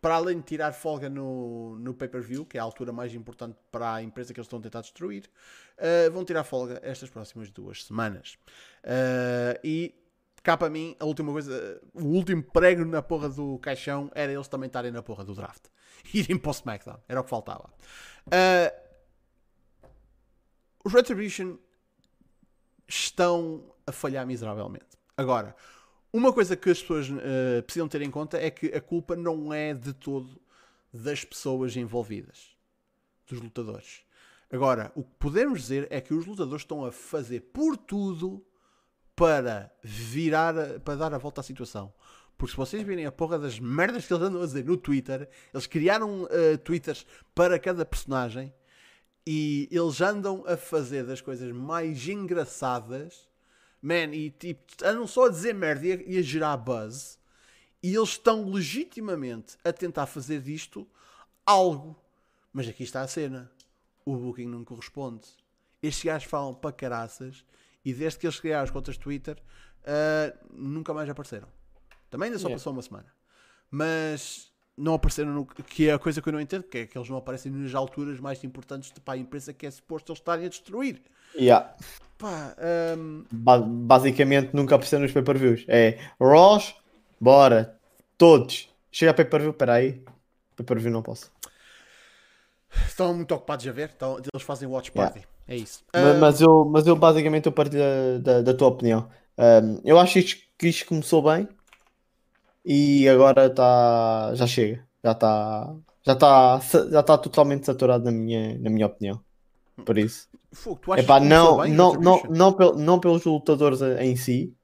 para além de tirar folga no, no pay-per-view, que é a altura mais importante para a empresa que eles estão a tentar destruir, ah, vão tirar folga estas próximas duas semanas. Ah, e cá para mim, a última coisa, o último prego na porra do caixão era eles também estarem na porra do draft. [LAUGHS] Irem para o SmackDown, era o que faltava. Os Retribution estão a falhar miseravelmente. Agora, uma coisa que as pessoas eh, precisam ter em conta é que a culpa não é de todo das pessoas envolvidas, dos lutadores. Agora, o que podemos dizer é que os lutadores estão a fazer por tudo para virar, para dar a volta à situação. Porque se vocês virem a porra das merdas que eles andam a dizer no Twitter, eles criaram eh, Twitters para cada personagem e eles andam a fazer das coisas mais engraçadas, man, e tipo, andam só a dizer merda e a, e a gerar buzz, e eles estão legitimamente a tentar fazer disto algo. Mas aqui está a cena: o booking não corresponde. Estes gajos falam para caraças, e desde que eles criaram as contas Twitter, ah, nunca mais apareceram. Também ainda só Yeah. passou uma semana. Mas não apareceram no. Que é a coisa que eu não entendo, que é que eles não aparecem nas alturas mais importantes de, para a empresa que é suposto eles estarem a destruir. Yeah. Pá, hum, Ba- basicamente nunca apareceu nos pay-per-views. É Ross, bora, todos. Chega a pay-per-view, peraí. Pay-per-view não posso. estão muito ocupados a ver, então eles fazem watch Yeah. party. É isso. Ma- Hum, Mas, eu, mas eu basicamente eu partilho da, da, da tua opinião. Um, eu acho que isto começou bem, e agora está. já chega. Já está. Já está já tá totalmente saturado na minha, na minha opinião. Por isso. Fogo, tu achas Epá, que não, bem, não, não, não, pel- não pelos lutadores em si,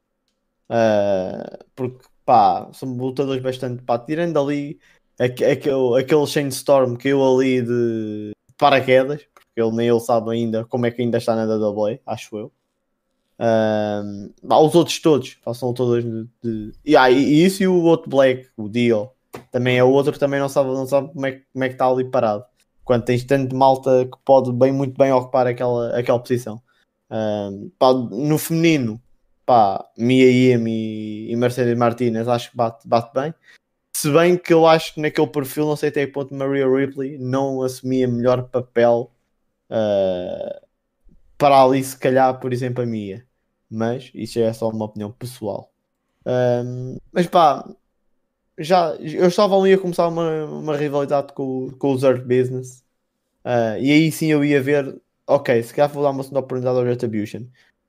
ah, porque pá, são lutadores bastante pá, tirando ali aque- aquele, aquele Shane Storm que eu ali de paraquedas, porque ele nem ele sabe ainda como é que ainda está na WWE, acho eu. Ah, pá, os outros todos são lutadores de, de... E, ah, e isso e o outro Black, o Dio, também é outro também não sabe, não sabe como, é, como é que está ali parado quando tens tanto malta que pode bem, muito bem ocupar aquela, aquela posição. Ahm, pá, no feminino, pá, Mia Yim e, e Mercedes Martinez acho que bate, bate bem. Se bem que eu acho que naquele perfil, não sei até que ponto Maria Ripley não assumia melhor papel ah, para ali, se calhar, por exemplo, a Mia. Mas isso é só uma opinião pessoal. Ahm, mas pá, já, eu estava ali a começar uma, uma rivalidade com, com os Earth Business. Ah, e aí sim eu ia ver, ok, se calhar vou dar uma segunda oportunidade ao Retribution.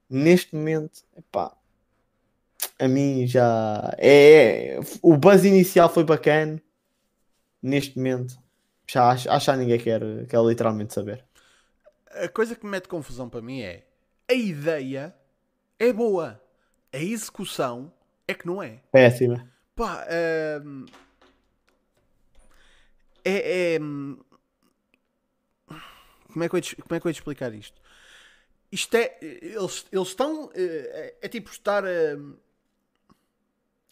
Neste momento, epá, a mim já é, é- o buzz inicial foi bacana. Neste momento, já acho, acho que ninguém quer, quer literalmente saber. A coisa que me mete confusão para mim é a ideia é boa, a execução é que não é. Péssima. Pá, hum, é, é, hum, como é que eu te, como é que eu ia te explicar isto? Isto é, eles, eles estão, eh, é, é tipo estar a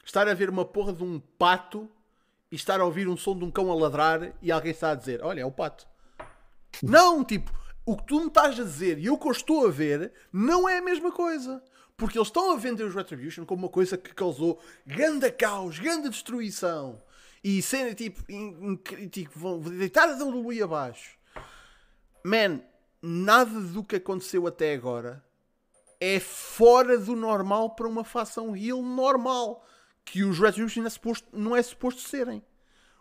estar a ver uma porra de um pato e estar a ouvir um som de um cão a ladrar e alguém está a dizer, olha, é o pato. [LAUGHS] Não, tipo, o que tu me estás a dizer e o que eu estou a ver não é a mesma coisa. Porque eles estão a vender os Retribution como uma coisa que causou grande caos, grande destruição. E serem tipo, tipo vão deitar a WWE abaixo. Man, nada do que aconteceu até agora é fora do normal para uma facção heel normal. Que os Retribution é suposto- não é suposto serem.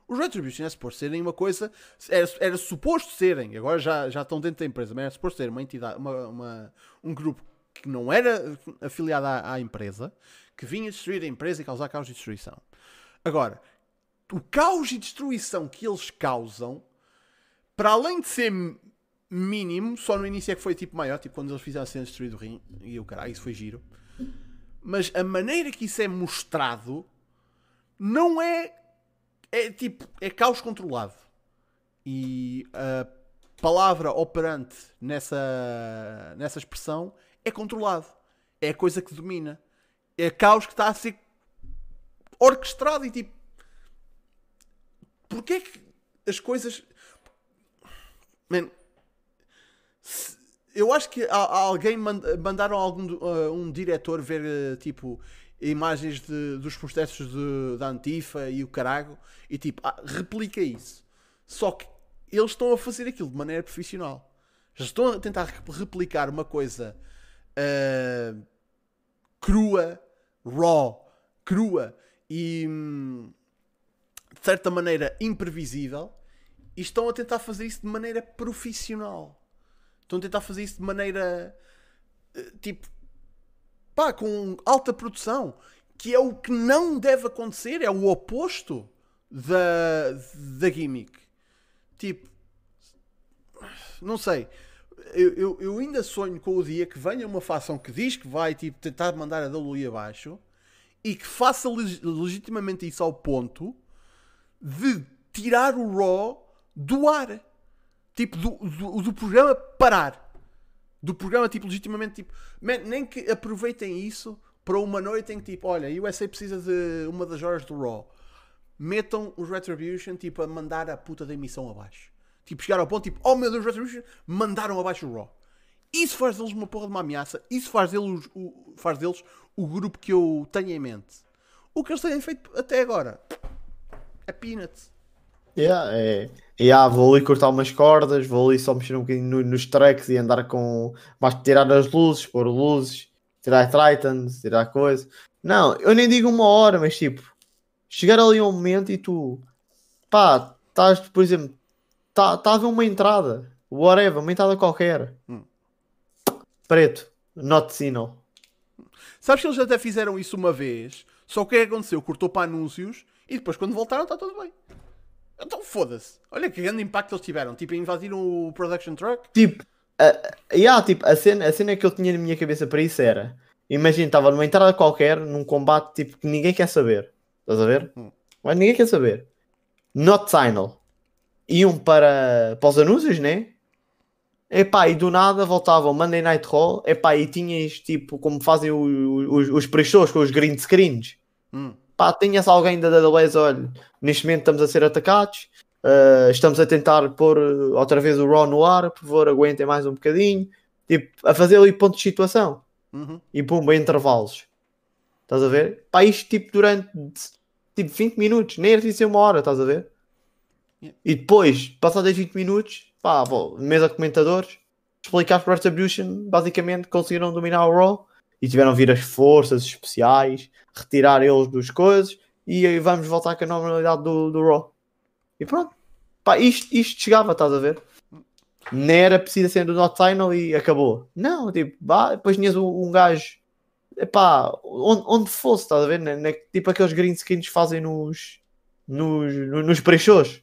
Os Retribution é suposto serem uma coisa. Era, era suposto serem, agora já, já estão dentro da empresa, mas era suposto ser uma entidade, uma, uma- um grupo que não era afiliado à, à empresa, que vinha destruir a empresa e causar caos e destruição. Agora, o caos e destruição que eles causam, para além de ser mínimo, só no início é que foi tipo maior, tipo quando eles fizeram a cena de destruir o rim, e o caralho, isso foi giro. Mas a maneira que isso é mostrado não é é tipo, é caos controlado. E a palavra operante nessa, nessa expressão é controlado. É a coisa que domina. É caos que está a ser orquestrado e tipo. Porquê que as coisas. Man, se- eu acho que alguém mand- mandaram algum uh, um diretor ver uh, tipo imagens de- dos processos de- da Antifa e o carago e tipo ah, replica isso. Só que eles estão a fazer aquilo de maneira profissional. Já estão a tentar re- replicar uma coisa uh, crua, raw, crua e hum, de certa maneira imprevisível e estão a tentar fazer isso de maneira profissional. Estão a tentar fazer isso de maneira eh, tipo pá, com alta produção, que é o que não deve acontecer, é o oposto da, da gimmick. Tipo, não sei. Eu, eu, eu ainda sonho com o dia que venha uma facção que diz que vai tipo, tentar mandar a WWE abaixo e que faça leg- legitimamente isso ao ponto de tirar o Raw do ar. Tipo, do, do, do programa parar. Do programa, tipo, legitimamente, tipo, man, nem que aproveitem isso para uma noite em que, tipo, olha, a USA precisa de uma das horas do Raw. Metam os Retribution, tipo, a mandar a puta da emissão abaixo. Tipo, chegar ao ponto, tipo, oh meu Deus, Retribution, mandaram abaixo o Raw. Isso faz deles uma porra de uma ameaça. Isso faz deles o, faz deles o grupo que eu tenho em mente. O que eles têm feito até agora é peanuts. Yeah, é. Yeah, vou ali cortar umas cordas, vou ali só mexer um bocadinho no- nos tracks e andar com. Basta tirar as luzes, pôr luzes, tirar Tritons, tirar coisa. Não, eu nem digo uma hora, mas tipo, chegar ali um momento e tu, pá, estás, por exemplo, está tá uma entrada, whatever, uma entrada qualquer, Hum. preto, not signal. Sabes que eles até fizeram isso uma vez, Só que o que é que aconteceu? Cortou para anúncios e depois quando voltaram está tudo bem. Então foda-se. Olha que grande impacto eles tiveram. Tipo, invadiram o production truck. Tipo, a, yeah, tipo a, cena, a cena que eu tinha na minha cabeça para isso era: imagina, estava numa entrada qualquer, num combate tipo que ninguém quer saber. Estás a ver? Hum. Mas ninguém quer saber. Not signal. Iam para, para os anúncios, né? Epá, e do nada voltavam Monday Night Raw. Epá, e tinhas tipo como fazem o- o- os, os pre-shows com os green screens. Hum. Pá, tinha-se alguém da WWE, olha, neste momento estamos a ser atacados, uh, estamos a tentar pôr uh, outra vez o Raw no ar, por favor, aguentem mais um bocadinho, tipo, a fazer ali ponto de situação, Uhum. e pumba, intervalos. Estás a ver? Pá, isto tipo durante tipo 20 minutos, nem era preciso ser uma hora, estás a ver? E depois, passados 20 minutos, pá, bom, mesa de comentadores, explicar para Retribution, basicamente conseguiram dominar o Raw e tiveram vir as forças especiais, retirar eles dos coisas e aí vamos voltar com a normalidade do, do Raw. E pronto. Pá, isto, isto chegava, estás a ver? Nem era preciso ser do Not Signal e acabou. Não, tipo, vá, depois tinhas um, um gajo, epá, onde, onde fosse, estás a ver? Na- na- tipo aqueles green screens que fazem nos, nos, no- nos pre-shows.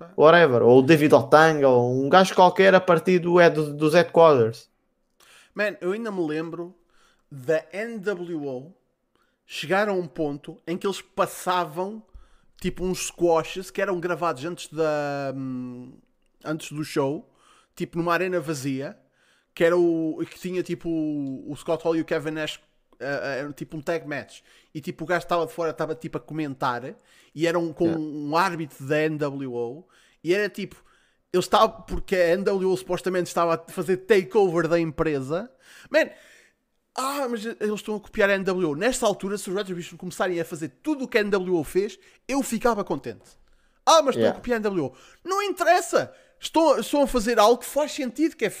Pá. Whatever. Ou o David Otanga, ou um gajo qualquer a partir do, head- dos headquarters. Man, eu ainda me lembro da NWO chegar a um ponto em que eles passavam tipo uns squashes que eram gravados antes da hum, antes do show, tipo numa arena vazia, que era o que tinha tipo o, o Scott Hall e o Kevin Nash eh, era tipo um tag match e tipo o gajo estava de fora estava tipo a comentar e era um, com Yeah. um árbitro da NWO e era tipo ele estava porque a NWO supostamente estava a fazer takeover da empresa man ah, mas eles estão a copiar a NWO. Nesta altura, se os Retribution começarem a fazer tudo o que a NWO fez, eu ficava contente. Ah, mas estão Yeah. a copiar a NWO. Não interessa. Estão, estão a fazer algo que faz sentido, que é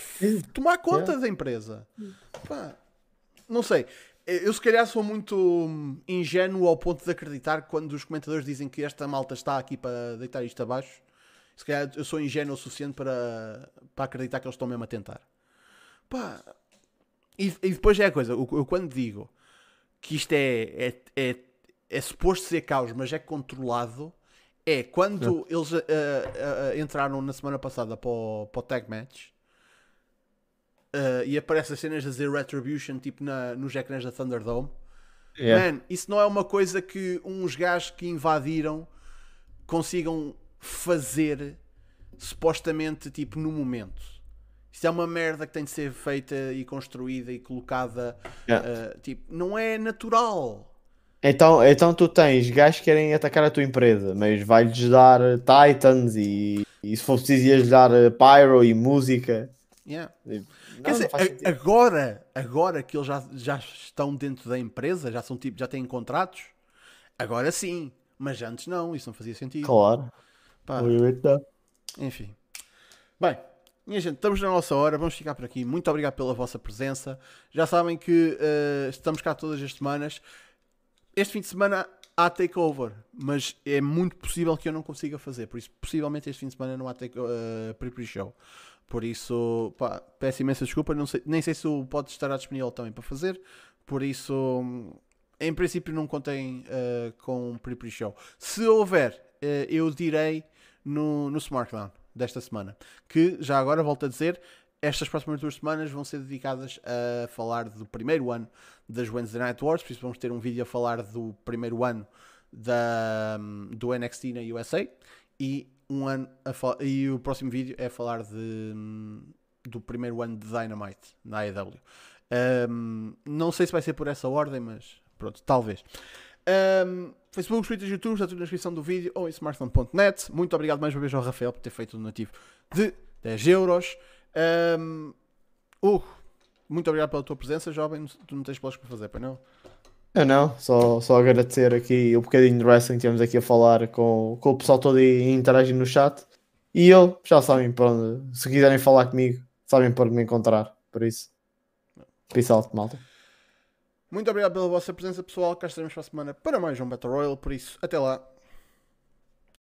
tomar conta da empresa. Pá, não sei. Eu se calhar sou muito hum, ingênuo ao ponto de acreditar quando os comentadores dizem que esta malta está aqui para deitar isto abaixo. Se calhar eu sou ingênuo o suficiente para, para acreditar que eles estão mesmo a tentar. Pá, e, e depois é a coisa, eu, eu quando digo que isto é, é, é, é suposto ser caos, mas é controlado, é quando eles ah, ah, entraram na semana passada para o, para o Tag Match ah, e aparecem as cenas a dizer Retribution tipo na, nos ecrãs da Thunderdome. Man, isso não é uma coisa que uns gajos que invadiram consigam fazer supostamente tipo no momento. Isto é uma merda que tem de ser feita e construída e colocada. Yeah. uh, tipo, não é natural. Então, então tu tens gajos que querem atacar a tua empresa, mas vai-lhes dar Titans e, e se for preciso ias dar eh, Pyro e música. Yeah. Não, Quer não dizer, sentido. agora, agora que eles já, já estão dentro da empresa, já são tipo, já têm contratos, agora sim. Mas antes não, isso não fazia sentido. Claro. Pá. Enfim. Bem, minha gente, estamos na nossa hora. Vamos ficar por aqui. Muito obrigado pela vossa presença. Já sabem que eh, estamos cá todas as semanas. Este fim de semana há takeover, mas é muito possível que eu não consiga fazer. Por isso, possivelmente este fim de semana não há take, uh, pre-pre show. Por isso, pá, peço imensa desculpa. Não sei, nem sei se o pode estar disponível também para fazer. Por isso, hum, em princípio, não contem eh, com pre-pre show. Se houver, eh, eu direi no, no SmackDown desta semana. Que já agora volto a dizer, estas próximas duas semanas vão ser dedicadas a falar do primeiro ano das Wednesday Night Wars. Por isso vamos ter um vídeo a falar do primeiro ano da, do NXT na USA e um ano a e o próximo vídeo é falar de, do primeiro ano de Dynamite na AEW. Um, não sei se vai ser por essa ordem, mas pronto, talvez. Um, Facebook, Twitter, YouTube, está tudo na descrição do vídeo ou em smartphone.net. Muito obrigado mais uma vez ao Rafael por ter feito o donativo de 10 euros. Um, Hugo, muito obrigado pela tua presença, jovem. Tu não tens planos para fazer, para não? Eu não, só, só agradecer aqui o bocadinho de wrestling que tivemos aqui a falar com, com o pessoal todo e interagir no chat. E eu, já sabem para onde, se quiserem falar comigo, sabem para onde me encontrar. Por isso, peace out, malta. Muito obrigado pela vossa presença, pessoal. Cá estaremos para a semana para mais um Battle Royale. Por isso, até lá.